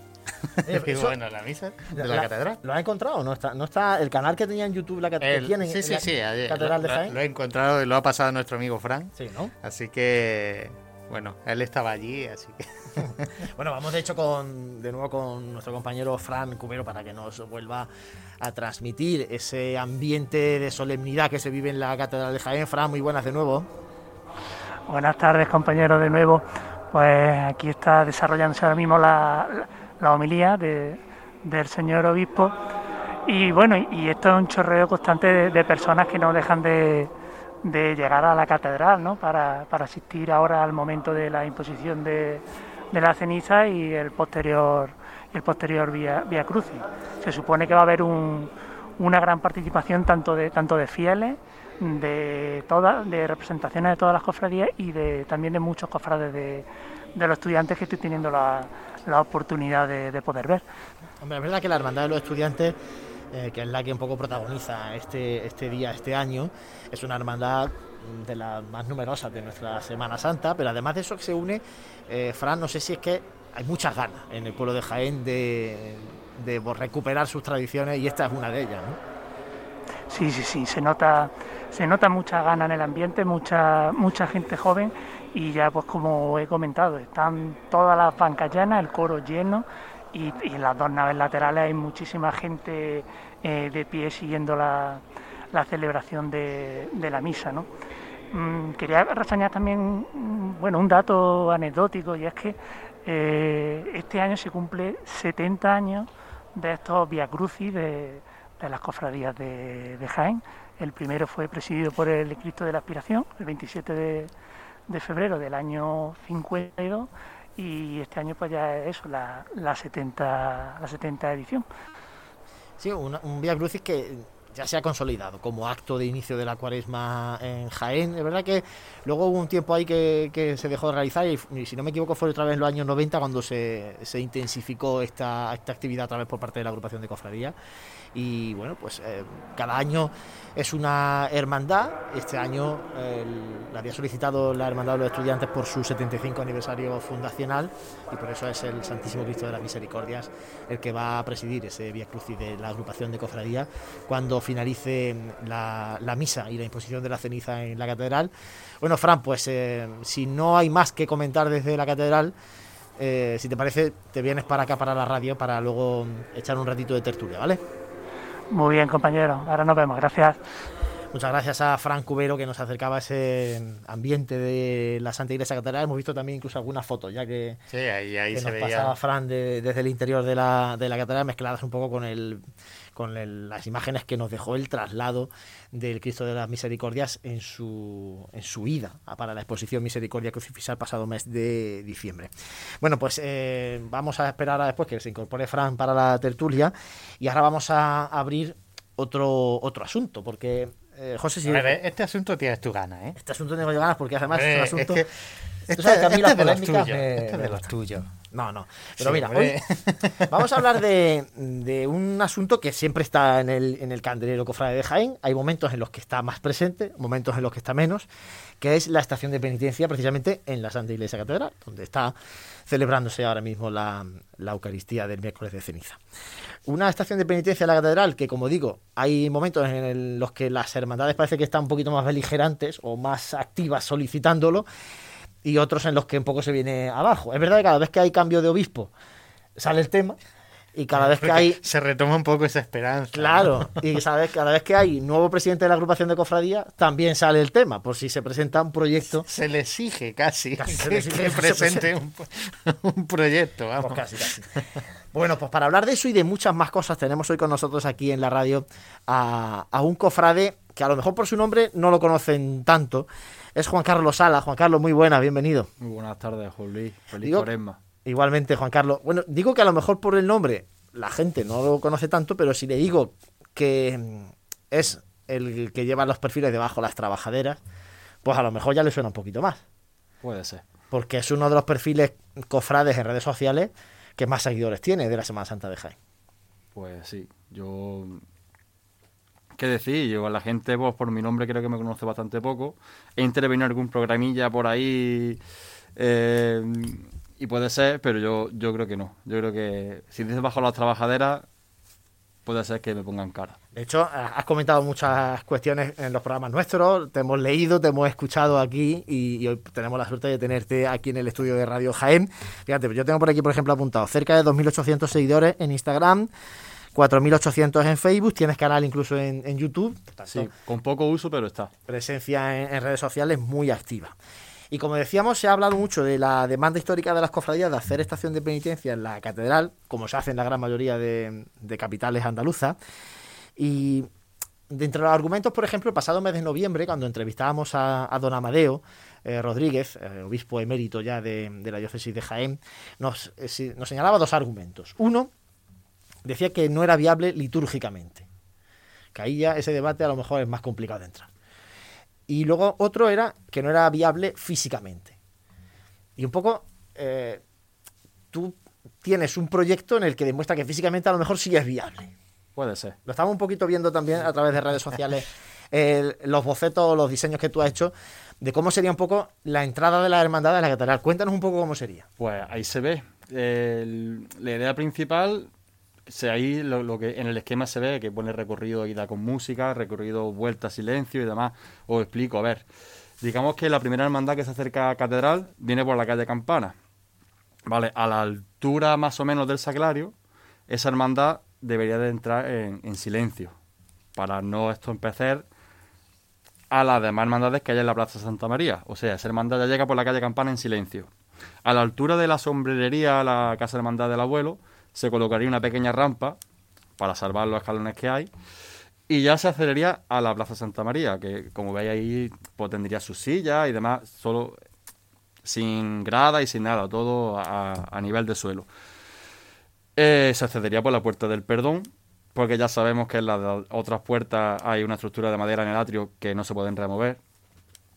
Eh, bueno, la misa de la, catedral. ¿Lo ha encontrado? ¿No está, no está el canal que tenía en YouTube, la catedral? Sí, sí, sí, catedral de Jaén? Lo, he encontrado y lo ha pasado nuestro amigo Frank. Sí, ¿no? Así que, bueno, él estaba allí, así que... bueno, vamos de hecho con, de nuevo con nuestro compañero Fran Cubero para que nos vuelva a transmitir ese ambiente de solemnidad que se vive en la Catedral de Jaén. Fran, muy buenas de nuevo. Buenas tardes, compañeros, de nuevo. Pues aquí está desarrollándose ahora mismo la, homilía del señor obispo. Y bueno, y esto es un chorreo constante de, personas que no dejan de, de llegar a la catedral, ¿no? Para, para asistir ahora al momento de la imposición de, de la ceniza y el posterior el posterior vía, vía crucis. Se supone que va a haber un, una gran participación tanto de tanto de fieles, de todas, de representaciones de todas las cofradías y de también de muchos cofrades de, de los estudiantes que estoy teniendo la, la oportunidad de, de, poder ver. Hombre, es verdad que la hermandad de los estudiantes eh, que es la que un poco protagoniza este, este día, este año, es una hermandad de las más numerosas de nuestra Semana Santa, pero además de eso se une, eh, Fran, no sé si es que hay muchas ganas en el pueblo de Jaén de, de recuperar sus tradiciones y esta es una de ellas. ¿no? Sí, sí, sí, se nota, se nota mucha gana en el ambiente, mucha, mucha gente joven y ya pues como he comentado, están todas las bancas llenas, el coro lleno y, y en las dos naves laterales hay muchísima gente eh, de pie siguiendo la, la celebración de, de, la misa. ¿no? Mm, quería reseñar también mm, bueno, un dato anecdótico y es que eh, este año se cumple 70 años de estos Via Crucis de, las cofradías de, Jaén. El primero fue presidido por el Cristo de la Aspiración, el 27 de, de febrero del año 52 y este año pues ya es eso, la, la, 70, la 70 edición. Sí, un, un Via Crucis que ya se ha consolidado como acto de inicio de la cuaresma en Jaén. Es verdad que luego hubo un tiempo ahí que, se dejó de realizar y, y, si no me equivoco fue otra vez en los años 90 cuando se, se intensificó esta, esta actividad a través por parte de la agrupación de cofradía y bueno, pues eh, cada año es una hermandad. Este año la había solicitado la Hermandad de los Estudiantes por su 75 aniversario fundacional y por eso es el Santísimo Cristo de las Misericordias el que va a presidir ese Vía Crucis de la agrupación de cofradía cuando finalice la, la, misa y la imposición de la ceniza en la catedral. Bueno, Fran, pues eh, si no hay más que comentar desde la catedral, eh, si te parece, te vienes para acá, para la radio, para luego echar un ratito de tertulia, ¿vale? Muy bien, compañero. Ahora nos vemos. Gracias. Muchas gracias a Fran Cubero que nos acercaba a ese ambiente de la Santa Iglesia Catedral. Hemos visto también incluso algunas fotos, ya que, sí, ahí, ahí que se nos veía. pasaba Fran de, desde el interior de la, de la catedral, mezcladas un poco con, el, con el, las imágenes que nos dejó el traslado del Cristo de las Misericordias en su, en su ida para la exposición Misericordia Crucifixa el pasado mes de diciembre. Bueno, pues eh, vamos a esperar a después que se incorpore Fran para la tertulia y ahora vamos a abrir otro, otro asunto, porque eh, José, si... A ver, este asunto tienes tu ganas, ¿eh? Este asunto tengo yo ganas porque además Eh, es un asunto... es que Tú este, sabes este las es de los tuyos. me- Este es de los tuyos. No, no. Pero Sí, mira, hoy vamos a hablar de, de un asunto que siempre está en el, en el candelero cofrade de Jaén. Hay momentos en los que está más presente, momentos en los que está menos, que es la estación de penitencia precisamente en la Santa Iglesia Catedral, donde está celebrándose ahora mismo la, la Eucaristía del miércoles de ceniza. Una estación de penitencia en la catedral que, como digo, hay momentos en el- los que las hermandades parece que están un poquito más beligerantes o más activas solicitándolo y otros en los que un poco se viene abajo. Es verdad que cada vez que hay cambio de obispo sale el tema y cada vez que hay Se retoma un poco esa esperanza. Claro, y cada vez, cada vez que hay nuevo presidente de la agrupación de cofradía, también sale el tema, por si se presenta un proyecto. Se le exige casi, Casi que, le exige que que se presente un, un proyecto. Vamos. Pues casi, casi. Bueno, pues para hablar de eso y de muchas más cosas, tenemos hoy con nosotros aquí en la radio a, a un cofrade que a lo mejor por su nombre no lo conocen tanto. Es Juan Carlos Sala. Juan Carlos, muy buena, bienvenido. Muy buenas tardes, Juan Luis. Feliz Digo- cuaresma. Igualmente, Juan Carlos. Bueno, digo que a lo mejor por el nombre la gente no lo conoce tanto, pero si le digo que mm, es el que lleva los perfiles debajo las trabajaderas, pues a lo mejor ya le suena un poquito más. Puede ser. Porque es uno de los perfiles cofrades en redes sociales que más seguidores tiene de la Semana Santa de Jaén. Pues sí. Yo. ¿Qué decir? Yo a la gente, pues por mi nombre creo que me conoce bastante poco. He intervenido en algún programilla por ahí. eh, y puede ser, pero yo, yo creo que no. Yo creo que si dices bajo las trabajaderas, puede ser que me pongan cara. De hecho, ha- has comentado muchas cuestiones en los programas nuestros, te hemos leído, te hemos escuchado aquí y, y hoy tenemos la suerte de tenerte aquí en el estudio de Radio Jaén. Fíjate, yo tengo por aquí, por ejemplo, apuntado cerca de 2.800 seguidores en Instagram, 4.800 en Facebook, tienes canal incluso en, en YouTube, Sí, con poco uso, pero está. presencia en, en redes sociales muy activa. Y como decíamos, se ha hablado mucho de la demanda histórica de las cofradías de hacer estación de penitencia en la catedral, como se hace en la gran mayoría de, de capitales andaluzas. Y de entre los argumentos, por ejemplo, el pasado mes de noviembre, cuando entrevistábamos a, don Amadeo eh, Rodríguez, eh, obispo emérito ya de, la diócesis de Jaén, nos, eh, nos señalaba dos argumentos. Uno, decía que no era viable litúrgicamente. Que ahí ya ese debate a lo mejor es más complicado de entrar. Y luego otro era que no era viable físicamente. Y un poco, tú tienes un proyecto en el que demuestra que físicamente a lo mejor sí es viable. Puede ser. Lo estamos un poquito viendo también a través de redes sociales, los bocetos, los diseños que tú has hecho, de cómo sería un poco la entrada de la hermandad de la catedral. Cuéntanos un poco cómo sería. Pues ahí se ve. la idea principal, ahí lo, que en el esquema se ve que pone recorrido ida con música, recorrido vuelta, silencio y demás. Os explico, a ver. Digamos que la primera hermandad que se acerca a catedral viene por la calle Campana. Vale, a la altura más o menos del sacrario, esa hermandad debería de entrar en, silencio para no esto empezar a las demás hermandades que hay en la Plaza Santa María. O sea, esa hermandad ya llega por la calle Campana en silencio. A la altura de la sombrerería, la casa hermandad del abuelo, se colocaría una pequeña rampa para salvar los escalones que hay. Y ya se aceleraría a la Plaza Santa María, que como veis ahí, pues tendría sus sillas y demás, solo sin grada y sin nada, todo a nivel de suelo. Eh, se accedería por la puerta del perdón, porque ya sabemos que en las otras puertas hay una estructura de madera en el atrio que no se pueden remover.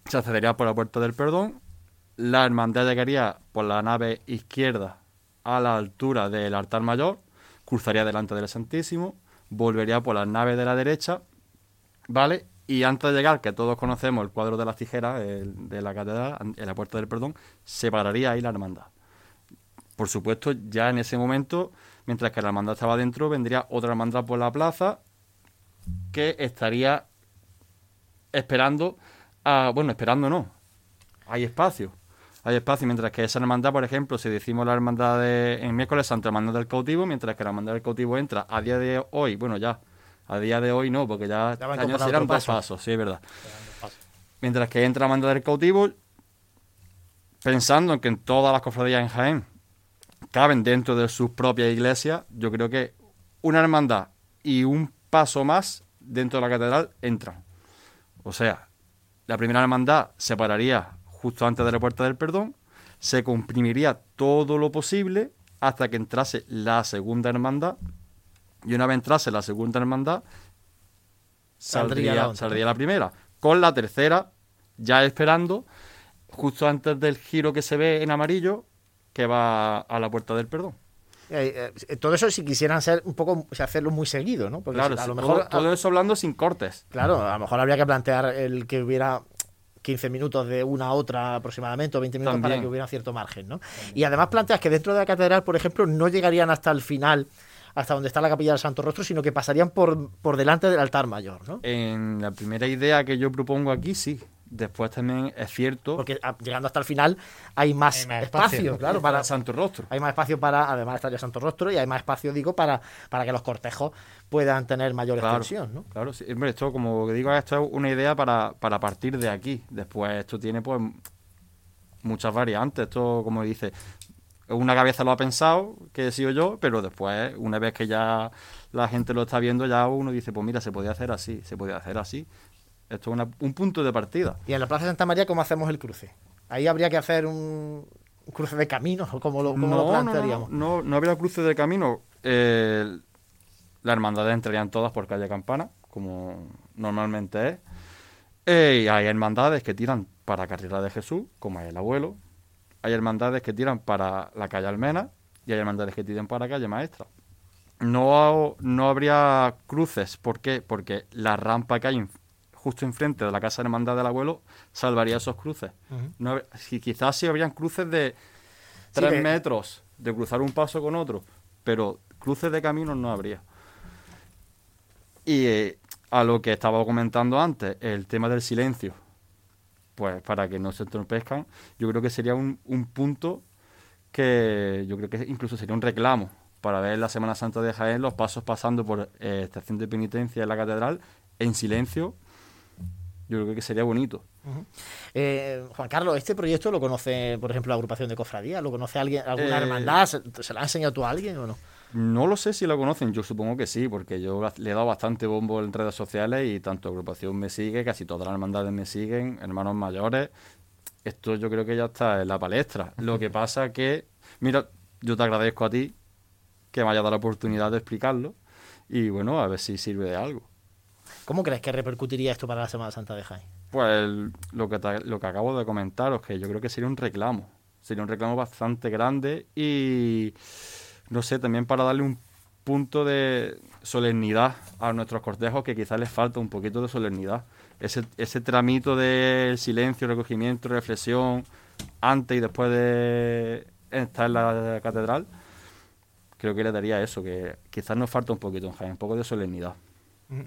Se accedería por la puerta del perdón. La hermandad llegaría por la nave izquierda a la altura del altar mayor, cruzaría delante del Santísimo, volvería por la nave de la derecha, ¿vale? Y antes de llegar, que todos conocemos el cuadro de las tijeras de la catedral, en la puerta del perdón, separaría ahí la hermandad. Por supuesto, ya en ese momento mientras que la hermandad estaba dentro, vendría otra hermandad por la plaza que estaría esperando a, bueno, esperando no, hay espacio, hay espacio, mientras que esa hermandad, por ejemplo, si decimos la hermandad de, en miércoles Santa Hermandad del Cautivo, mientras que la hermandad del Cautivo entra a día de hoy, bueno, ya, a día de hoy no, porque ya, ya años serán dos pasos, sí, es verdad. Mientras que entra la hermandad del Cautivo, pensando en que en todas las cofradías en Jaén caben dentro de sus propias iglesias, yo creo que una hermandad y un paso más dentro de la catedral entran. O sea, la primera hermandad se pararía justo antes de la puerta del perdón, se comprimiría todo lo posible hasta que entrase la segunda hermandad, y una vez entrase la segunda hermandad, saldría, saldría la primera, con la tercera ya esperando, justo antes del giro que se ve en amarillo, que va a la puerta del perdón. Eh, eh, todo eso si quisieran ser un poco, hacerlo muy seguido, ¿no? Porque claro, a lo mejor, todo, eso hablando sin cortes. Claro, a lo mejor habría que plantear el que hubiera 15 minutos de una a otra aproximadamente, o 20 minutos para que hubiera cierto margen, ¿no? Y además planteas que dentro de la catedral, por ejemplo, no llegarían hasta el final, hasta donde está la capilla del Santo Rostro, sino que pasarían por, por delante del altar mayor, ¿no? En la primera idea que yo propongo aquí, sí. Después también es cierto. Porque ah, llegando hasta el final hay más, espacio, claro, para Santo Rostro. Hay más espacio para, además estaría Santo Rostro, y hay más espacio, digo, para, para que los cortejos puedan tener mayor extensión, ¿no? Claro, sí. esto, como digo, esto es una idea para, para partir de aquí. Después, esto tiene, pues, muchas variantes. Esto, como dice, una cabeza lo ha pensado, que he sido yo, pero después, una vez que ya la gente lo está viendo, ya uno dice, pues mira, se podía hacer así, se podía hacer así. Esto es un punto de partida. ¿Y en la Plaza de Santa María cómo hacemos el cruce? Ahí habría que hacer un cruce de camino, o cómo lo, no, plantearíamos. No, no, habría cruce de camino. Eh, las hermandades entrarían todas por calle Campana, como normalmente es. Eh, y hay hermandades que tiran para Carrera de Jesús, como es el abuelo. Hay hermandades que tiran para la calle Almena y hay hermandades que tiran para calle Maestra. No, no habría cruces. ¿Por qué? Porque la rampa que hay justo enfrente de la casa de hermandad del abuelo, salvaría esos cruces. si, quizás si habrían cruces de tres metros, de cruzar un paso con otro, pero cruces de caminos no habría. Y eh, a lo que estaba comentando antes, el tema del silencio, pues para que no se entorpezcan, yo creo que sería un, punto que yo creo que incluso sería un reclamo para ver la Semana Santa de Jaén los pasos pasando por eh, estación de penitencia en la catedral en silencio yo creo que sería bonito. Eh, Juan Carlos, ¿este proyecto lo conoce, por ejemplo, la agrupación de cofradía? ¿Lo conoce alguien, alguna eh, hermandad? ¿Se, lo ha enseñado tú a alguien o no? No lo sé si lo conocen, yo supongo que sí, porque yo le he dado bastante bombo en redes sociales y tanto agrupación me sigue, casi todas las hermandades me siguen, hermanos mayores. Esto yo creo que ya está en la palestra. Lo que pasa que, mira, yo te agradezco a ti que me haya dado la oportunidad de explicarlo y bueno, a ver si sirve de algo. ¿Cómo crees que repercutiría esto para la Semana Santa de Jaén? Pues lo que, lo que acabo de comentaros, que yo creo que sería un reclamo. Sería un reclamo bastante grande y, no sé, también para darle un punto de solemnidad a nuestros cortejos que quizás les falta un poquito de solemnidad. Ese, ese tramito del silencio, recogimiento, reflexión, antes y después de estar en la catedral, creo que le daría eso, que quizás nos falta un poquito en Jaén, un poco de solemnidad.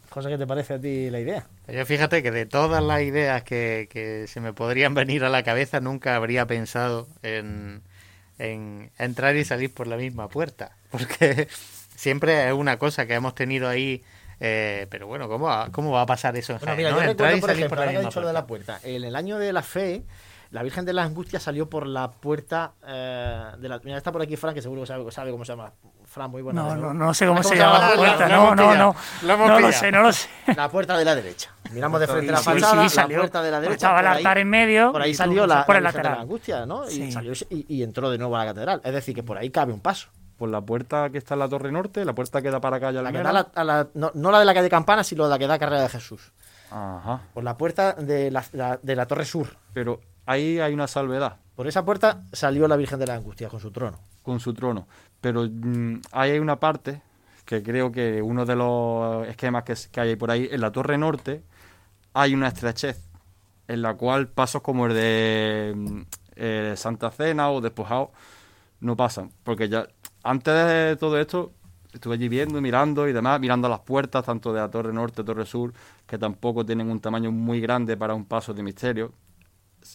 Cosa que te parece a ti la idea. Yo fíjate que de todas las ideas que, que se me podrían venir a la cabeza, nunca habría pensado en, en entrar y salir por la misma puerta. Porque siempre es una cosa que hemos tenido ahí. Eh, pero bueno, ¿cómo va, ¿cómo va a pasar eso en Bueno, mira, no? yo recuerdo, por ejemplo, por ahora dicho lo de la puerta. En el año de la fe, la Virgen de la Angustia salió por la puerta eh, de la... Mira, está por aquí Fran, que seguro que sabe, sabe cómo se llama. Fran, muy buena. No, no, no sé cómo ¿Cómo se se llama la puerta. No, no, no. Lo No lo sé, no lo sé. La puerta de la derecha. Miramos de frente a la Sí, sí, fachada, sí, la salió. puerta de la derecha. Estaba el por ahí- altar en medio Por ahí y salió la, por el la Virgen de la lateral. Angustia, ¿no? Y, Sí. salió y, y entró de nuevo a la catedral. Es decir, que por ahí cabe un paso. Por la puerta que está en la Torre Norte, la puerta que da para calle La que da la- a la- no, no la de la calle Campana, sino la que da a Carrera de Jesús. Ajá. Por la puerta de la, la- de la Torre Sur. Pero ahí hay una salvedad Por esa puerta salió la Virgen de la Angustia con su trono. con su trono. Pero mm, hay una parte que creo que uno de los esquemas que, hay por ahí, en la Torre Norte, hay una estrechez en la cual pasos como el de mm, eh, Santa Cena o Despojado no pasan. Porque ya antes de todo esto estuve allí viendo, mirando y demás, mirando las puertas tanto de la Torre Norte, Torre Sur, que tampoco tienen un tamaño muy grande para un paso de misterio.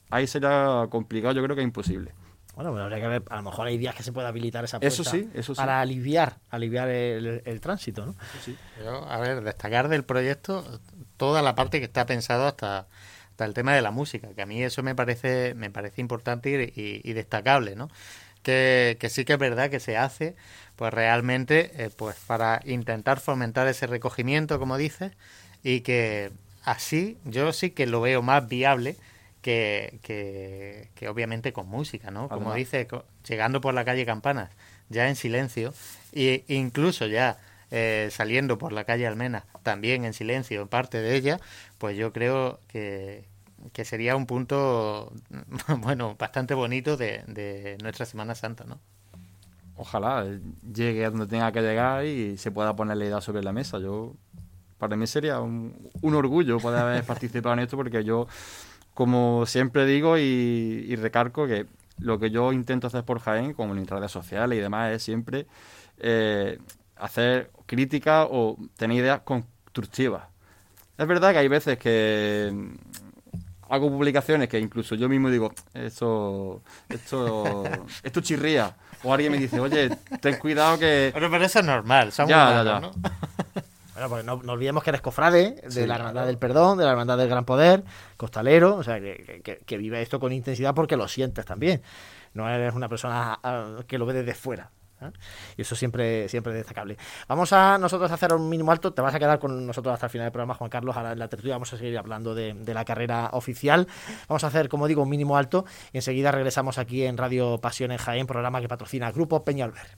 Ahí será complicado, yo creo que es imposible. Bueno, pero habría que ver, a lo mejor hay días que se puede habilitar esa puerta Eso sí, eso sí. para aliviar, aliviar el, el tránsito, ¿no? Yo, a ver, destacar del proyecto toda la parte que está pensado hasta, hasta el tema de la música, que a mí eso me parece, me parece importante y, y- y destacable, ¿no? Que, que sí que es verdad que se hace, pues realmente, eh, pues para intentar fomentar ese recogimiento, como dices, y que así yo sí que lo veo más viable que, que, que obviamente con música, ¿no? Como Además. dice, llegando por la calle Campanas, ya en silencio, e incluso ya eh, saliendo por la calle Almena, también en silencio, en parte de ella, pues yo creo que, que sería un punto, bueno, bastante bonito de, de nuestra Semana Santa, ¿no? Ojalá eh, llegue a donde tenga que llegar y se pueda poner la idea sobre la mesa. Yo, para mí sería un, un orgullo poder haber participado en esto porque yo, como siempre digo y, y recargo que lo que yo intento hacer por Jaén, como en redes sociales y demás, es siempre eh, hacer críticas o tener ideas constructivas. Es verdad que hay veces que hago publicaciones que incluso yo mismo digo, esto, esto, esto chirría. O alguien me dice, oye, ten cuidado que... Pero, pero eso es normal, Ya, ya, humanos, ya. ¿no? Bueno, pues no, no olvidemos que eres cofrade de Sí, la Hermandad del Perdón, de la Hermandad del Gran Poder, costalero, o sea, que, que- que vive esto con intensidad porque lo sientes también. No eres una persona ah, que lo ve desde fuera. ¿eh? Y eso siempre, siempre es destacable. Vamos a nosotros a hacer un mínimo alto. Te vas a quedar con nosotros hasta el final del programa, Juan Carlos. Ahora en la tertulia vamos a seguir hablando de, de la carrera oficial. Vamos a hacer, como digo, un mínimo alto y enseguida regresamos aquí en Radio Pasión en Jaén, programa que patrocina Grupo Peñalver.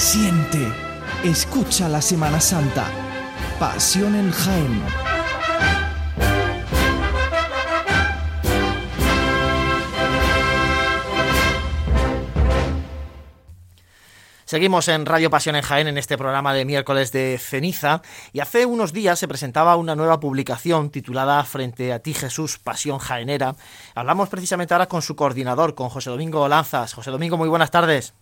Siente, escucha la Semana Santa. Pasión en Jaén. Seguimos en Radio Pasión en Jaén en este programa de miércoles de ceniza y hace unos días se presentaba una nueva publicación titulada Frente a ti Jesús, Pasión Jaenera. Hablamos precisamente ahora con su coordinador, con José Domingo Lanzas. José Domingo, muy buenas tardes.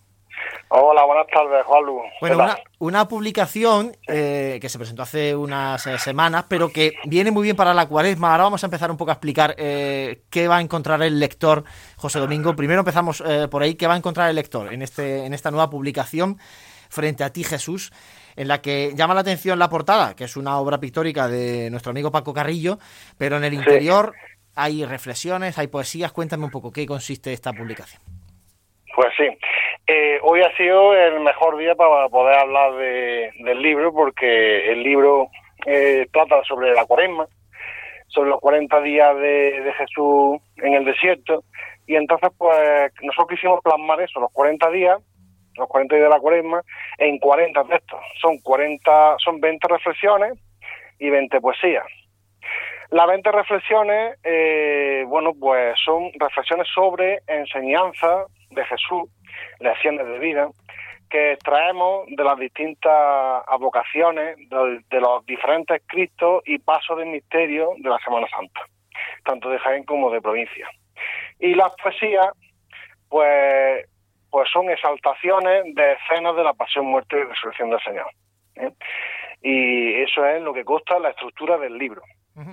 Hola, buenas tardes, Juanlu. Bueno, una, una, publicación eh, que se presentó hace unas eh, semanas, pero que viene muy bien para la cuaresma. Ahora vamos a empezar un poco a explicar eh, qué va a encontrar el lector, José Domingo. Primero empezamos por ahí, qué va a encontrar el lector en, este, en esta nueva publicación, Frente a ti, Jesús, en la que llama la atención la portada, que es una obra pictórica de nuestro amigo Paco Carrillo, pero en el interior hay reflexiones, hay poesías. Cuéntame un poco qué consiste esta publicación. Pues sí, eh, hoy ha sido el mejor día para poder hablar del libro porque el libro eh, trata sobre la cuaresma, sobre los 40 días de, Jesús en el desierto y entonces pues nosotros quisimos plasmar eso, los 40 días, los 40 días de la cuaresma en 40 textos, son 40, son 20 reflexiones y 20 poesías. Las 20 reflexiones, eh, bueno, pues son reflexiones sobre enseñanza de Jesús, lecciones de vida, que extraemos de las distintas vocaciones, de, los diferentes Cristos y pasos de misterio de la Semana Santa, tanto de Jaén como de provincia. Y las poesías, pues, pues son exaltaciones de escenas de la pasión, muerte y resurrección del Señor. ¿eh? Y eso es lo que consta la estructura del libro.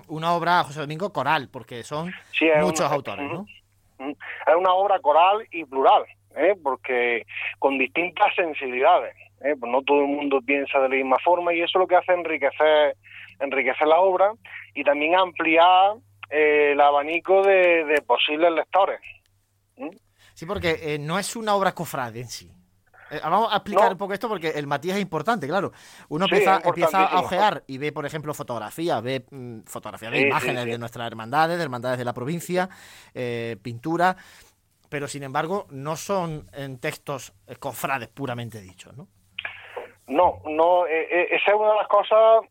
Una obra, José Domingo, coral, porque son muchos autores, ¿no? Es una obra coral y plural, ¿eh? porque con distintas sensibilidades. ¿eh? Pues no todo el mundo piensa de la misma forma y eso lo que hace enriquecer, enriquecer la obra y también ampliar eh, el abanico de, posibles lectores. Sí, porque no es una obra cofrade en sí. Vamos a explicar un poco esto porque el matiz es importante, claro. Uno empieza, a ojear y ve, por ejemplo, fotografías, ve mm, fotografías de imágenes de nuestras hermandades, de hermandades de la provincia, pintura, pero sin embargo no son en textos eh, cofrades puramente dichos, ¿no? No, no, eh, eh, esa es una de las cosas,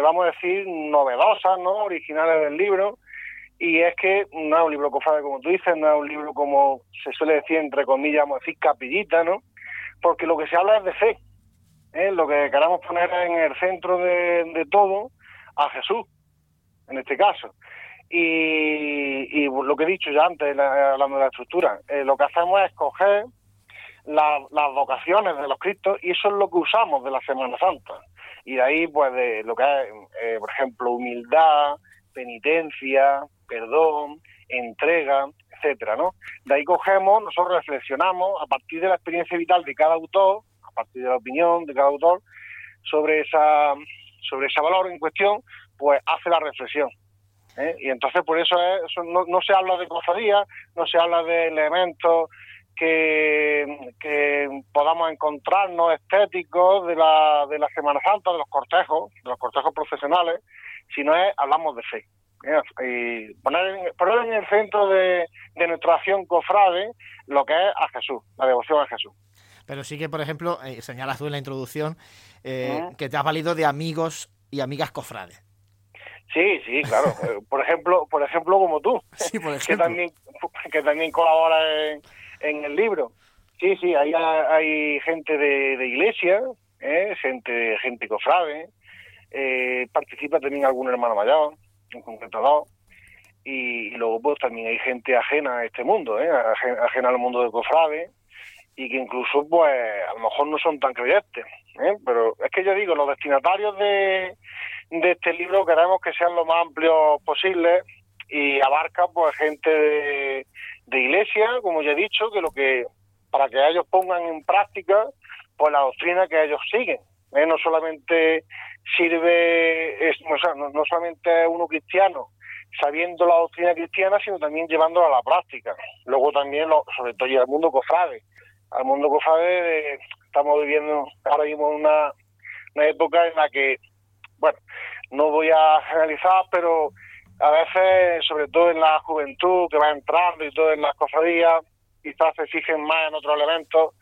vamos a decir, novedosas, ¿no? Originales del libro, y es que no es un libro cofrade como tú dices, no es un libro como se suele decir, entre comillas, vamos a decir, capillita, ¿no? Porque lo que se habla es de fe, ¿eh? lo que queramos poner en el centro de, todo a Jesús, en este caso. Y, lo que he dicho ya antes, hablando de la estructura, eh, lo que hacemos es coger las vocaciones de los Cristos y eso es lo que usamos de la Semana Santa. Y de ahí, pues, de lo que es, eh, por ejemplo, humildad, penitencia, perdón, entrega, etcétera, ¿no? De ahí cogemos, nosotros reflexionamos a partir de la experiencia vital de cada autor, a partir de la opinión de cada autor, sobre esa sobre ese valor en cuestión, pues hace la reflexión. ¿eh? Y entonces por eso, no, se habla de cofradía, no se habla de elementos que, podamos encontrarnos estéticos de la, de la Semana Santa, de los cortejos, de los cortejos profesionales, sino es hablamos de fe. ¿Eh? Y poner, poner en el centro de, nuestra acción cofrade lo que es a Jesús, la devoción a Jesús. Pero sí que, por ejemplo, eh, señalas tú en la introducción que te has valido de amigos y amigas cofrades. Sí, sí, claro. Eh, por ejemplo, por ejemplo como tú, que también que también colabora en, el libro. Sí, sí, hay, hay gente de, iglesia, ¿eh? gente gente cofrade, eh, participa también algún hermano mayor, en concreto y, luego pues también hay gente ajena a este mundo, ¿eh? ajena al mundo de cofrade, y que incluso pues a lo mejor no son tan creyentes, ¿eh? pero es que yo digo, los destinatarios de de este libro queremos que sean lo más amplios posible y abarca pues gente de, iglesia, como ya he dicho, que lo que para que ellos pongan en práctica pues la doctrina que ellos siguen. ¿Eh? No solamente sirve, no, solamente uno cristiano sabiendo la doctrina cristiana, sino también llevándola a la práctica. Luego también, lo, sobre todo, al mundo cofrade. Al mundo cofrade estamos viviendo ahora mismo una, una época en la que bueno, no voy a generalizar, pero a veces, sobre todo en la juventud que va entrando y todo en las cofradías, quizás se fijen más en otros elementos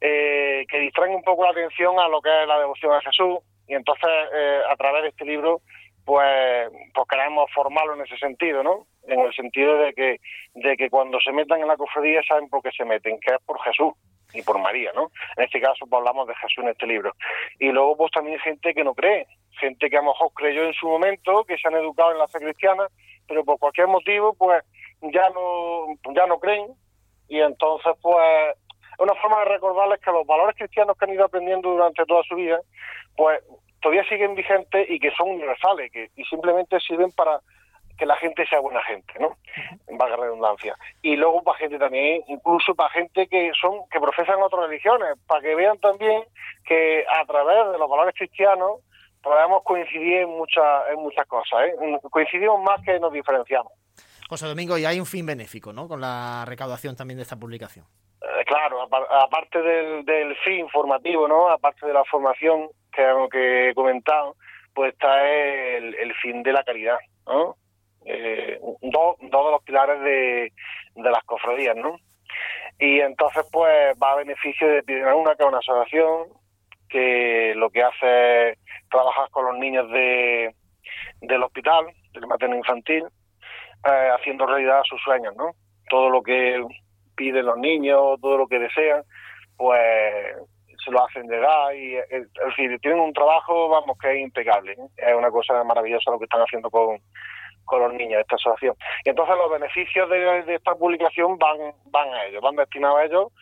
eh, que distraen un poco la atención a lo que es la devoción a Jesús y entonces eh, a través de este libro pues, pues queremos formarlo en ese sentido, ¿no? En el sentido de que, de que cuando se metan en la cofradía saben por qué se meten, que es por Jesús. y por María, ¿no? En este caso pues, hablamos de Jesús en este libro. Y luego pues también gente que no cree, gente que a lo mejor creyó en su momento, que se han educado en la fe cristiana, pero por cualquier motivo pues ya no, ya no creen y entonces pues es una forma de recordarles que los valores cristianos que han ido aprendiendo durante toda su vida pues todavía siguen vigentes y que son universales que, y simplemente sirven para que la gente sea buena gente, ¿no? Valga redundancia. Y luego para gente también, incluso para gente que son, que profesan otras religiones, para que vean también que a través de los valores cristianos podemos coincidir en muchas, en muchas cosas, ¿eh? Coincidimos más que nos diferenciamos. José Domingo, y hay un fin benéfico, ¿no? Con la recaudación también de esta publicación. Eh, claro, aparte del, fin formativo, ¿no? Aparte de la formación que, que he comentado, pues está el, fin de la caridad, ¿no? eh, dos, de los pilares de, las cofradías, ¿no? Y entonces, pues, va a beneficio de una que es una asociación que lo que hace es trabajar con los niños de, del hospital, del materno infantil, eh, haciendo realidad sus sueños, ¿no? Todo lo que piden los niños, todo lo que desean, pues se lo hacen llegar y es decir, tienen un trabajo, vamos, que es impecable. ¿eh? Es una cosa maravillosa lo que están haciendo con, con los niños de esta asociación. Y entonces los beneficios de, esta publicación van, van a ellos, van destinados a ellos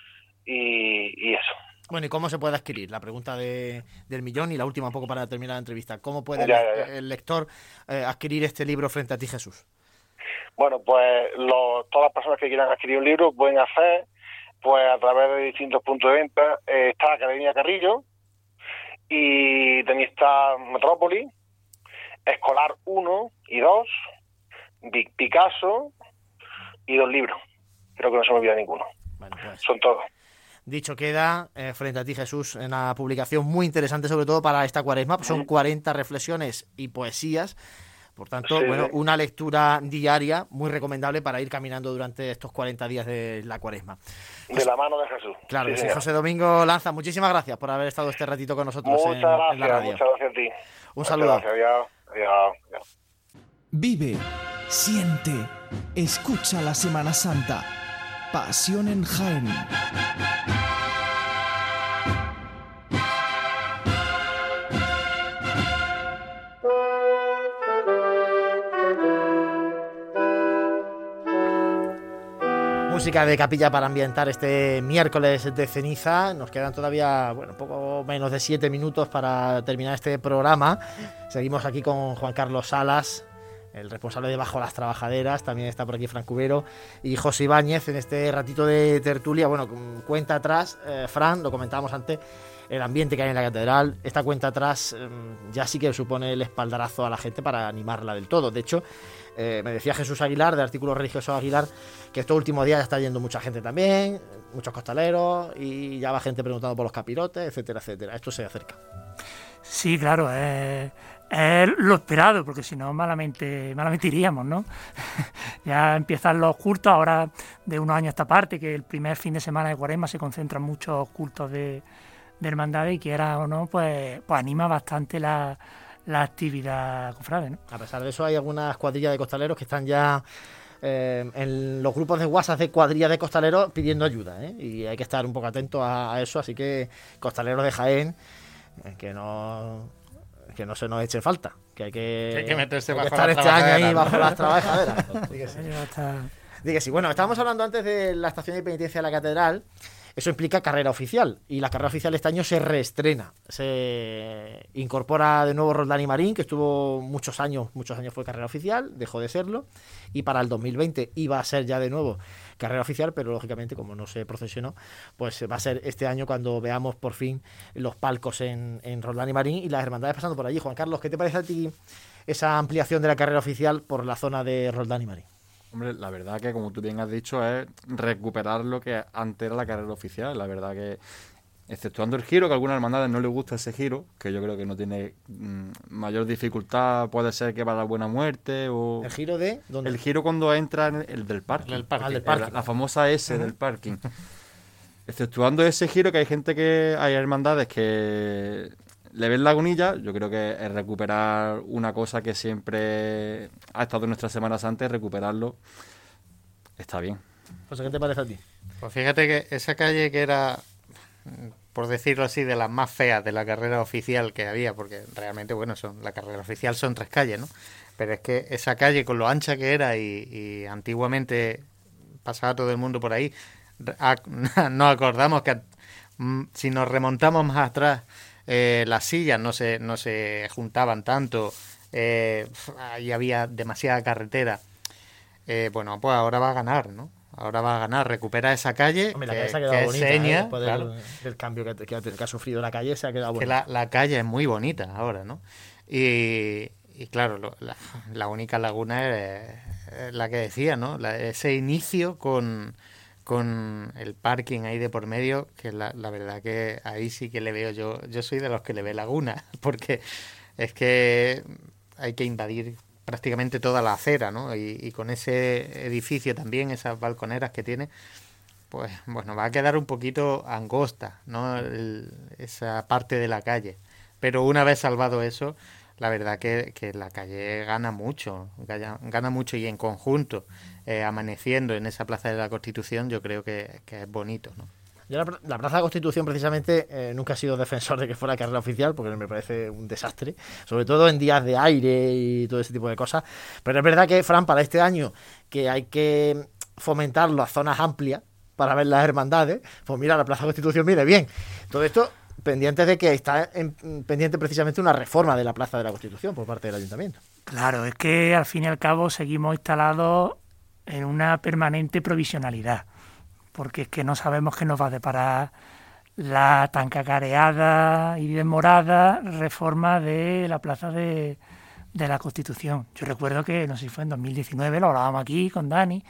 y, eso. Bueno, ¿y cómo se puede adquirir? La pregunta de, del millón y la última un poco para terminar la entrevista. ¿Cómo puede el, lector eh, adquirir este libro frente a ti, Jesús? Bueno, pues todas las personas que quieran adquirir un libro pueden hacer pues a través de distintos puntos de venta. Eh, está Academia Carrillo y también está Metrópoli, Escolar 1 y 2, Picasso y dos libros. Creo que no se me olvida ninguno. Pues, Son todos. Dicho queda, eh, frente a ti Jesús, una publicación muy interesante, sobre todo para esta cuaresma. Son 40 reflexiones y poesías. Por tanto, bueno, una lectura diaria muy recomendable para ir caminando durante estos 40 días de la cuaresma. De la mano de Jesús. Claro, sí, José Domingo Lanza, muchísimas gracias por haber estado este ratito con nosotros en, la radio. Muchas gracias a ti. Un saludo. Vive, siente, escucha la Semana Santa. Pasión en Jaén. Música de capilla para ambientar este miércoles de ceniza. Nos quedan todavía, bueno, poco menos de siete minutos para terminar este programa. Seguimos aquí con Juan Carlos Salas, el responsable de Bajo las Trabajaderas, también está por aquí Fran Cubero y José Ibáñez en este ratito de tertulia. Bueno, cuenta atrás, eh, Fran, lo comentábamos antes, el ambiente que hay en la catedral. Esta cuenta atrás em, ya sí que supone el espaldarazo a la gente para animarla del todo. De hecho, eh, me decía Jesús Aguilar, de Artículos Religiosos Aguilar, que estos últimos días ya está yendo mucha gente también, muchos costaleros, y ya va gente preguntando por los capirotes, etcétera, etcétera. Esto se acerca. Sí, claro, es, lo esperado, porque si no, malamente, malamente iríamos, ¿no? ya empiezan los cultos, ahora de unos años a esta parte, que el primer fin de semana de Cuaresma se concentran muchos cultos de, de hermandades y que era o no, pues, pues anima bastante la la actividad cofrade. ¿no? A pesar de eso, hay algunas cuadrillas de costaleros que están ya eh, en los grupos de WhatsApp de cuadrillas de costaleros pidiendo ayuda. ¿eh? Y hay que estar un poco atentos a, eso. Así que, costaleros de Jaén, eh, que no que no se nos eche falta. Que hay que, meterse bajo estar este año ahí bajo las trabajaderas. Diga sí. Bueno, estábamos hablando antes de la estación de penitencia de la catedral. Eso implica carrera oficial y la carrera oficial este año se reestrena. Se incorpora de nuevo Roldán Marín, que estuvo muchos años, muchos años fue carrera oficial, dejó de serlo y para el 2020 iba a ser ya de nuevo carrera oficial, pero lógicamente como no se procesionó, pues va a ser este año cuando veamos por fin los palcos en, en Roldán y Marín y las hermandades pasando por allí. Juan Carlos, ¿qué te parece a ti esa ampliación de la carrera oficial por la zona de Roldán y Marín? Hombre, la verdad que como tú bien has dicho es recuperar lo que antes era la carrera oficial. La verdad que, exceptuando el giro, que a algunas hermandades no les gusta ese giro, que yo creo que no tiene mm, mayor dificultad, puede ser que para la buena muerte o... ¿El giro de? ¿Dónde? El giro cuando entra en el del parking. El parking. La, famosa S del parking. exceptuando ese giro, que hay gente que... Hay hermandades que le ven lagunilla, yo creo que es recuperar una cosa que siempre ha estado en nuestras semanas antes, recuperarlo está bien. José, ¿qué te parece a ti? Pues fíjate que esa calle que era por decirlo así, de las más feas de la carrera oficial que había, porque realmente, bueno, son la carrera oficial son tres calles, ¿no? Pero es que esa calle, con lo ancha que era y, antiguamente pasaba todo el mundo por ahí, nos acordamos que mm, si nos remontamos más atrás, eh, las sillas no se, no se juntaban tanto, eh, ahí había demasiada carretera. Eh, bueno, pues ahora va a ganar, ¿no? Ahora va a ganar, recupera esa calle. la calle se ha quedado bonita, ¿eh? del, cambio que, ha sufrido la calle, se ha quedado bonita. la, calle es muy bonita ahora, ¿no? Y, claro, la, única laguna es, la que decía, ¿no? ese inicio con, con el parking ahí de por medio, que la, verdad que ahí sí que le veo yo. Yo soy de los que le ve laguna, porque es que hay que invadir prácticamente toda la acera, ¿no? Y, con ese edificio también, esas balconeras que tiene, pues bueno, va a quedar un poquito angosta, ¿no? esa parte de la calle. Pero una vez salvado eso, la verdad que, que la calle gana mucho, gana, mucho y en conjunto, eh, amaneciendo en esa Plaza de la Constitución, yo creo que, que es bonito, ¿no? Yo la, Plaza de la Constitución precisamente eh, nunca he sido defensor de que fuera carrera oficial porque me parece un desastre, sobre todo en días de aire y todo ese tipo de cosas. Pero es verdad que, Fran, para este año que hay que fomentar las zonas amplias para ver las hermandades, pues mira, la Plaza de la Constitución mire bien. Todo esto pendiente de que está pendiente precisamente una reforma de la Plaza de la Constitución por parte del Ayuntamiento. Claro, es que al fin y al cabo seguimos instalados en una permanente provisionalidad porque es que no sabemos qué nos va a deparar la tan cacareada y demorada reforma de la plaza de, la Constitución. Yo recuerdo que, no sé si fue en 2019, lo hablábamos aquí con Dani,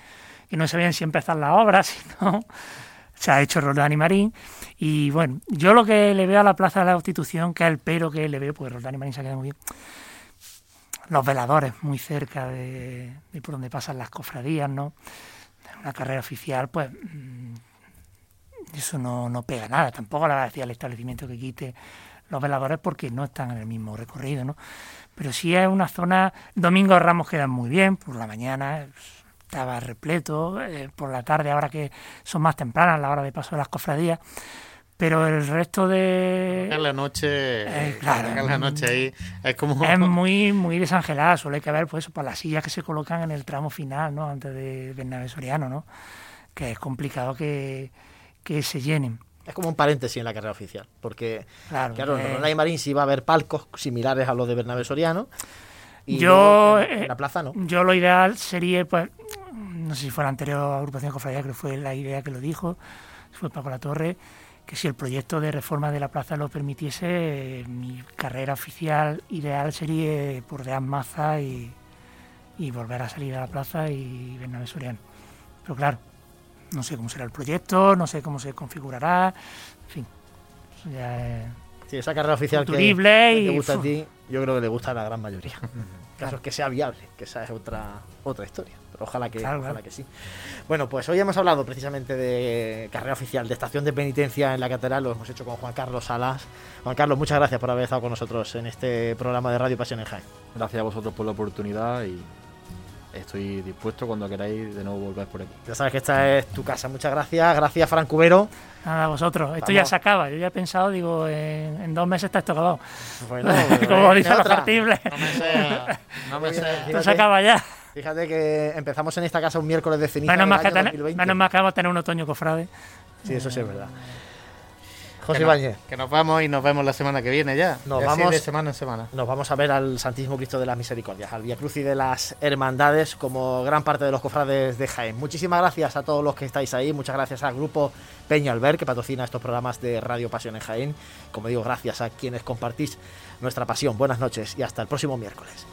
que no sabían si empezar la obra, si no se ha hecho Roldán y Marín. Y bueno, yo lo que le veo a la Plaza de la Constitución, que es el pero que le veo, pues Roldán y Marín se ha quedado muy bien. Los veladores muy cerca de, por donde pasan las cofradías, ¿no? una carrera oficial, pues mm, eso no, no pega nada. Tampoco le va a decir al establecimiento que quite los veladores porque no están en el mismo recorrido, ¿no? Pero sí es una zona, Domingo Ramos quedan muy bien, por la mañana estaba repleto, eh, por la tarde ahora que son más tempranas, la hora de paso de las cofradías, pero el resto de en la noche eh, claro en la noche ahí es como es muy muy desangelada suele que haber pues para las sillas que se colocan en el tramo final no antes de Bernabé Soriano no que es complicado que, que se llenen es como un paréntesis en la carrera oficial, porque claro, claro en Ronald Marín sí va a haber palcos similares a los de Bernabé Soriano. Y yo, en, la plaza no. Yo lo ideal sería, pues, no sé si fue la anterior agrupación cofradía, creo que fue la idea que lo dijo, fue Paco La Torre, que si el proyecto de reforma de la plaza lo permitiese, mi carrera oficial ideal sería por de Maza y, y volver a salir a la plaza y Bernabé Soriano. Pero claro, no sé cómo será el proyecto, no sé cómo se configurará, en fin, ya Sí, esa carrera oficial que, te gusta a ti, yo creo que le gusta a la gran mayoría. Caso es que sea viable, que esa es otra, otra historia. Ojalá que, ojalá que sí. Bueno, pues hoy hemos hablado precisamente de carrera oficial, de estación de penitencia en la catedral, lo hemos hecho con Juan Carlos Salas. Juan Carlos, muchas gracias por haber estado con nosotros en este programa de Radio Pasión en Jaén. Gracias a vosotros por la oportunidad y estoy dispuesto cuando queráis de nuevo volver por aquí. Ya sabes que esta es tu casa. Muchas gracias. Gracias, Fran Cubero. Nada, a vosotros. Esto ya se acaba. Yo ya he pensado, digo, en, dos meses está esto acabado. Bueno, como dice los partibles. No me sea. No me sea. Esto se acaba ya. Fíjate que empezamos en esta casa un miércoles de ceniza. Menos más, que menos más que vamos a tener un otoño cofrade. Sí, eso sí es verdad. José Ibáñez. Que nos vamos y nos vemos la semana que viene ya. Nos vamos de semana en semana. Nos vamos a ver al Santísimo Cristo de las Misericordias, al Via Cruz y de las Hermandades, como gran parte de los cofrades de Jaén. Muchísimas gracias a todos los que estáis ahí. Muchas gracias al grupo Peña Albert, que patrocina estos programas de Radio Pasión en Jaén. Como digo, gracias a quienes compartís nuestra pasión. Buenas noches y hasta el próximo miércoles.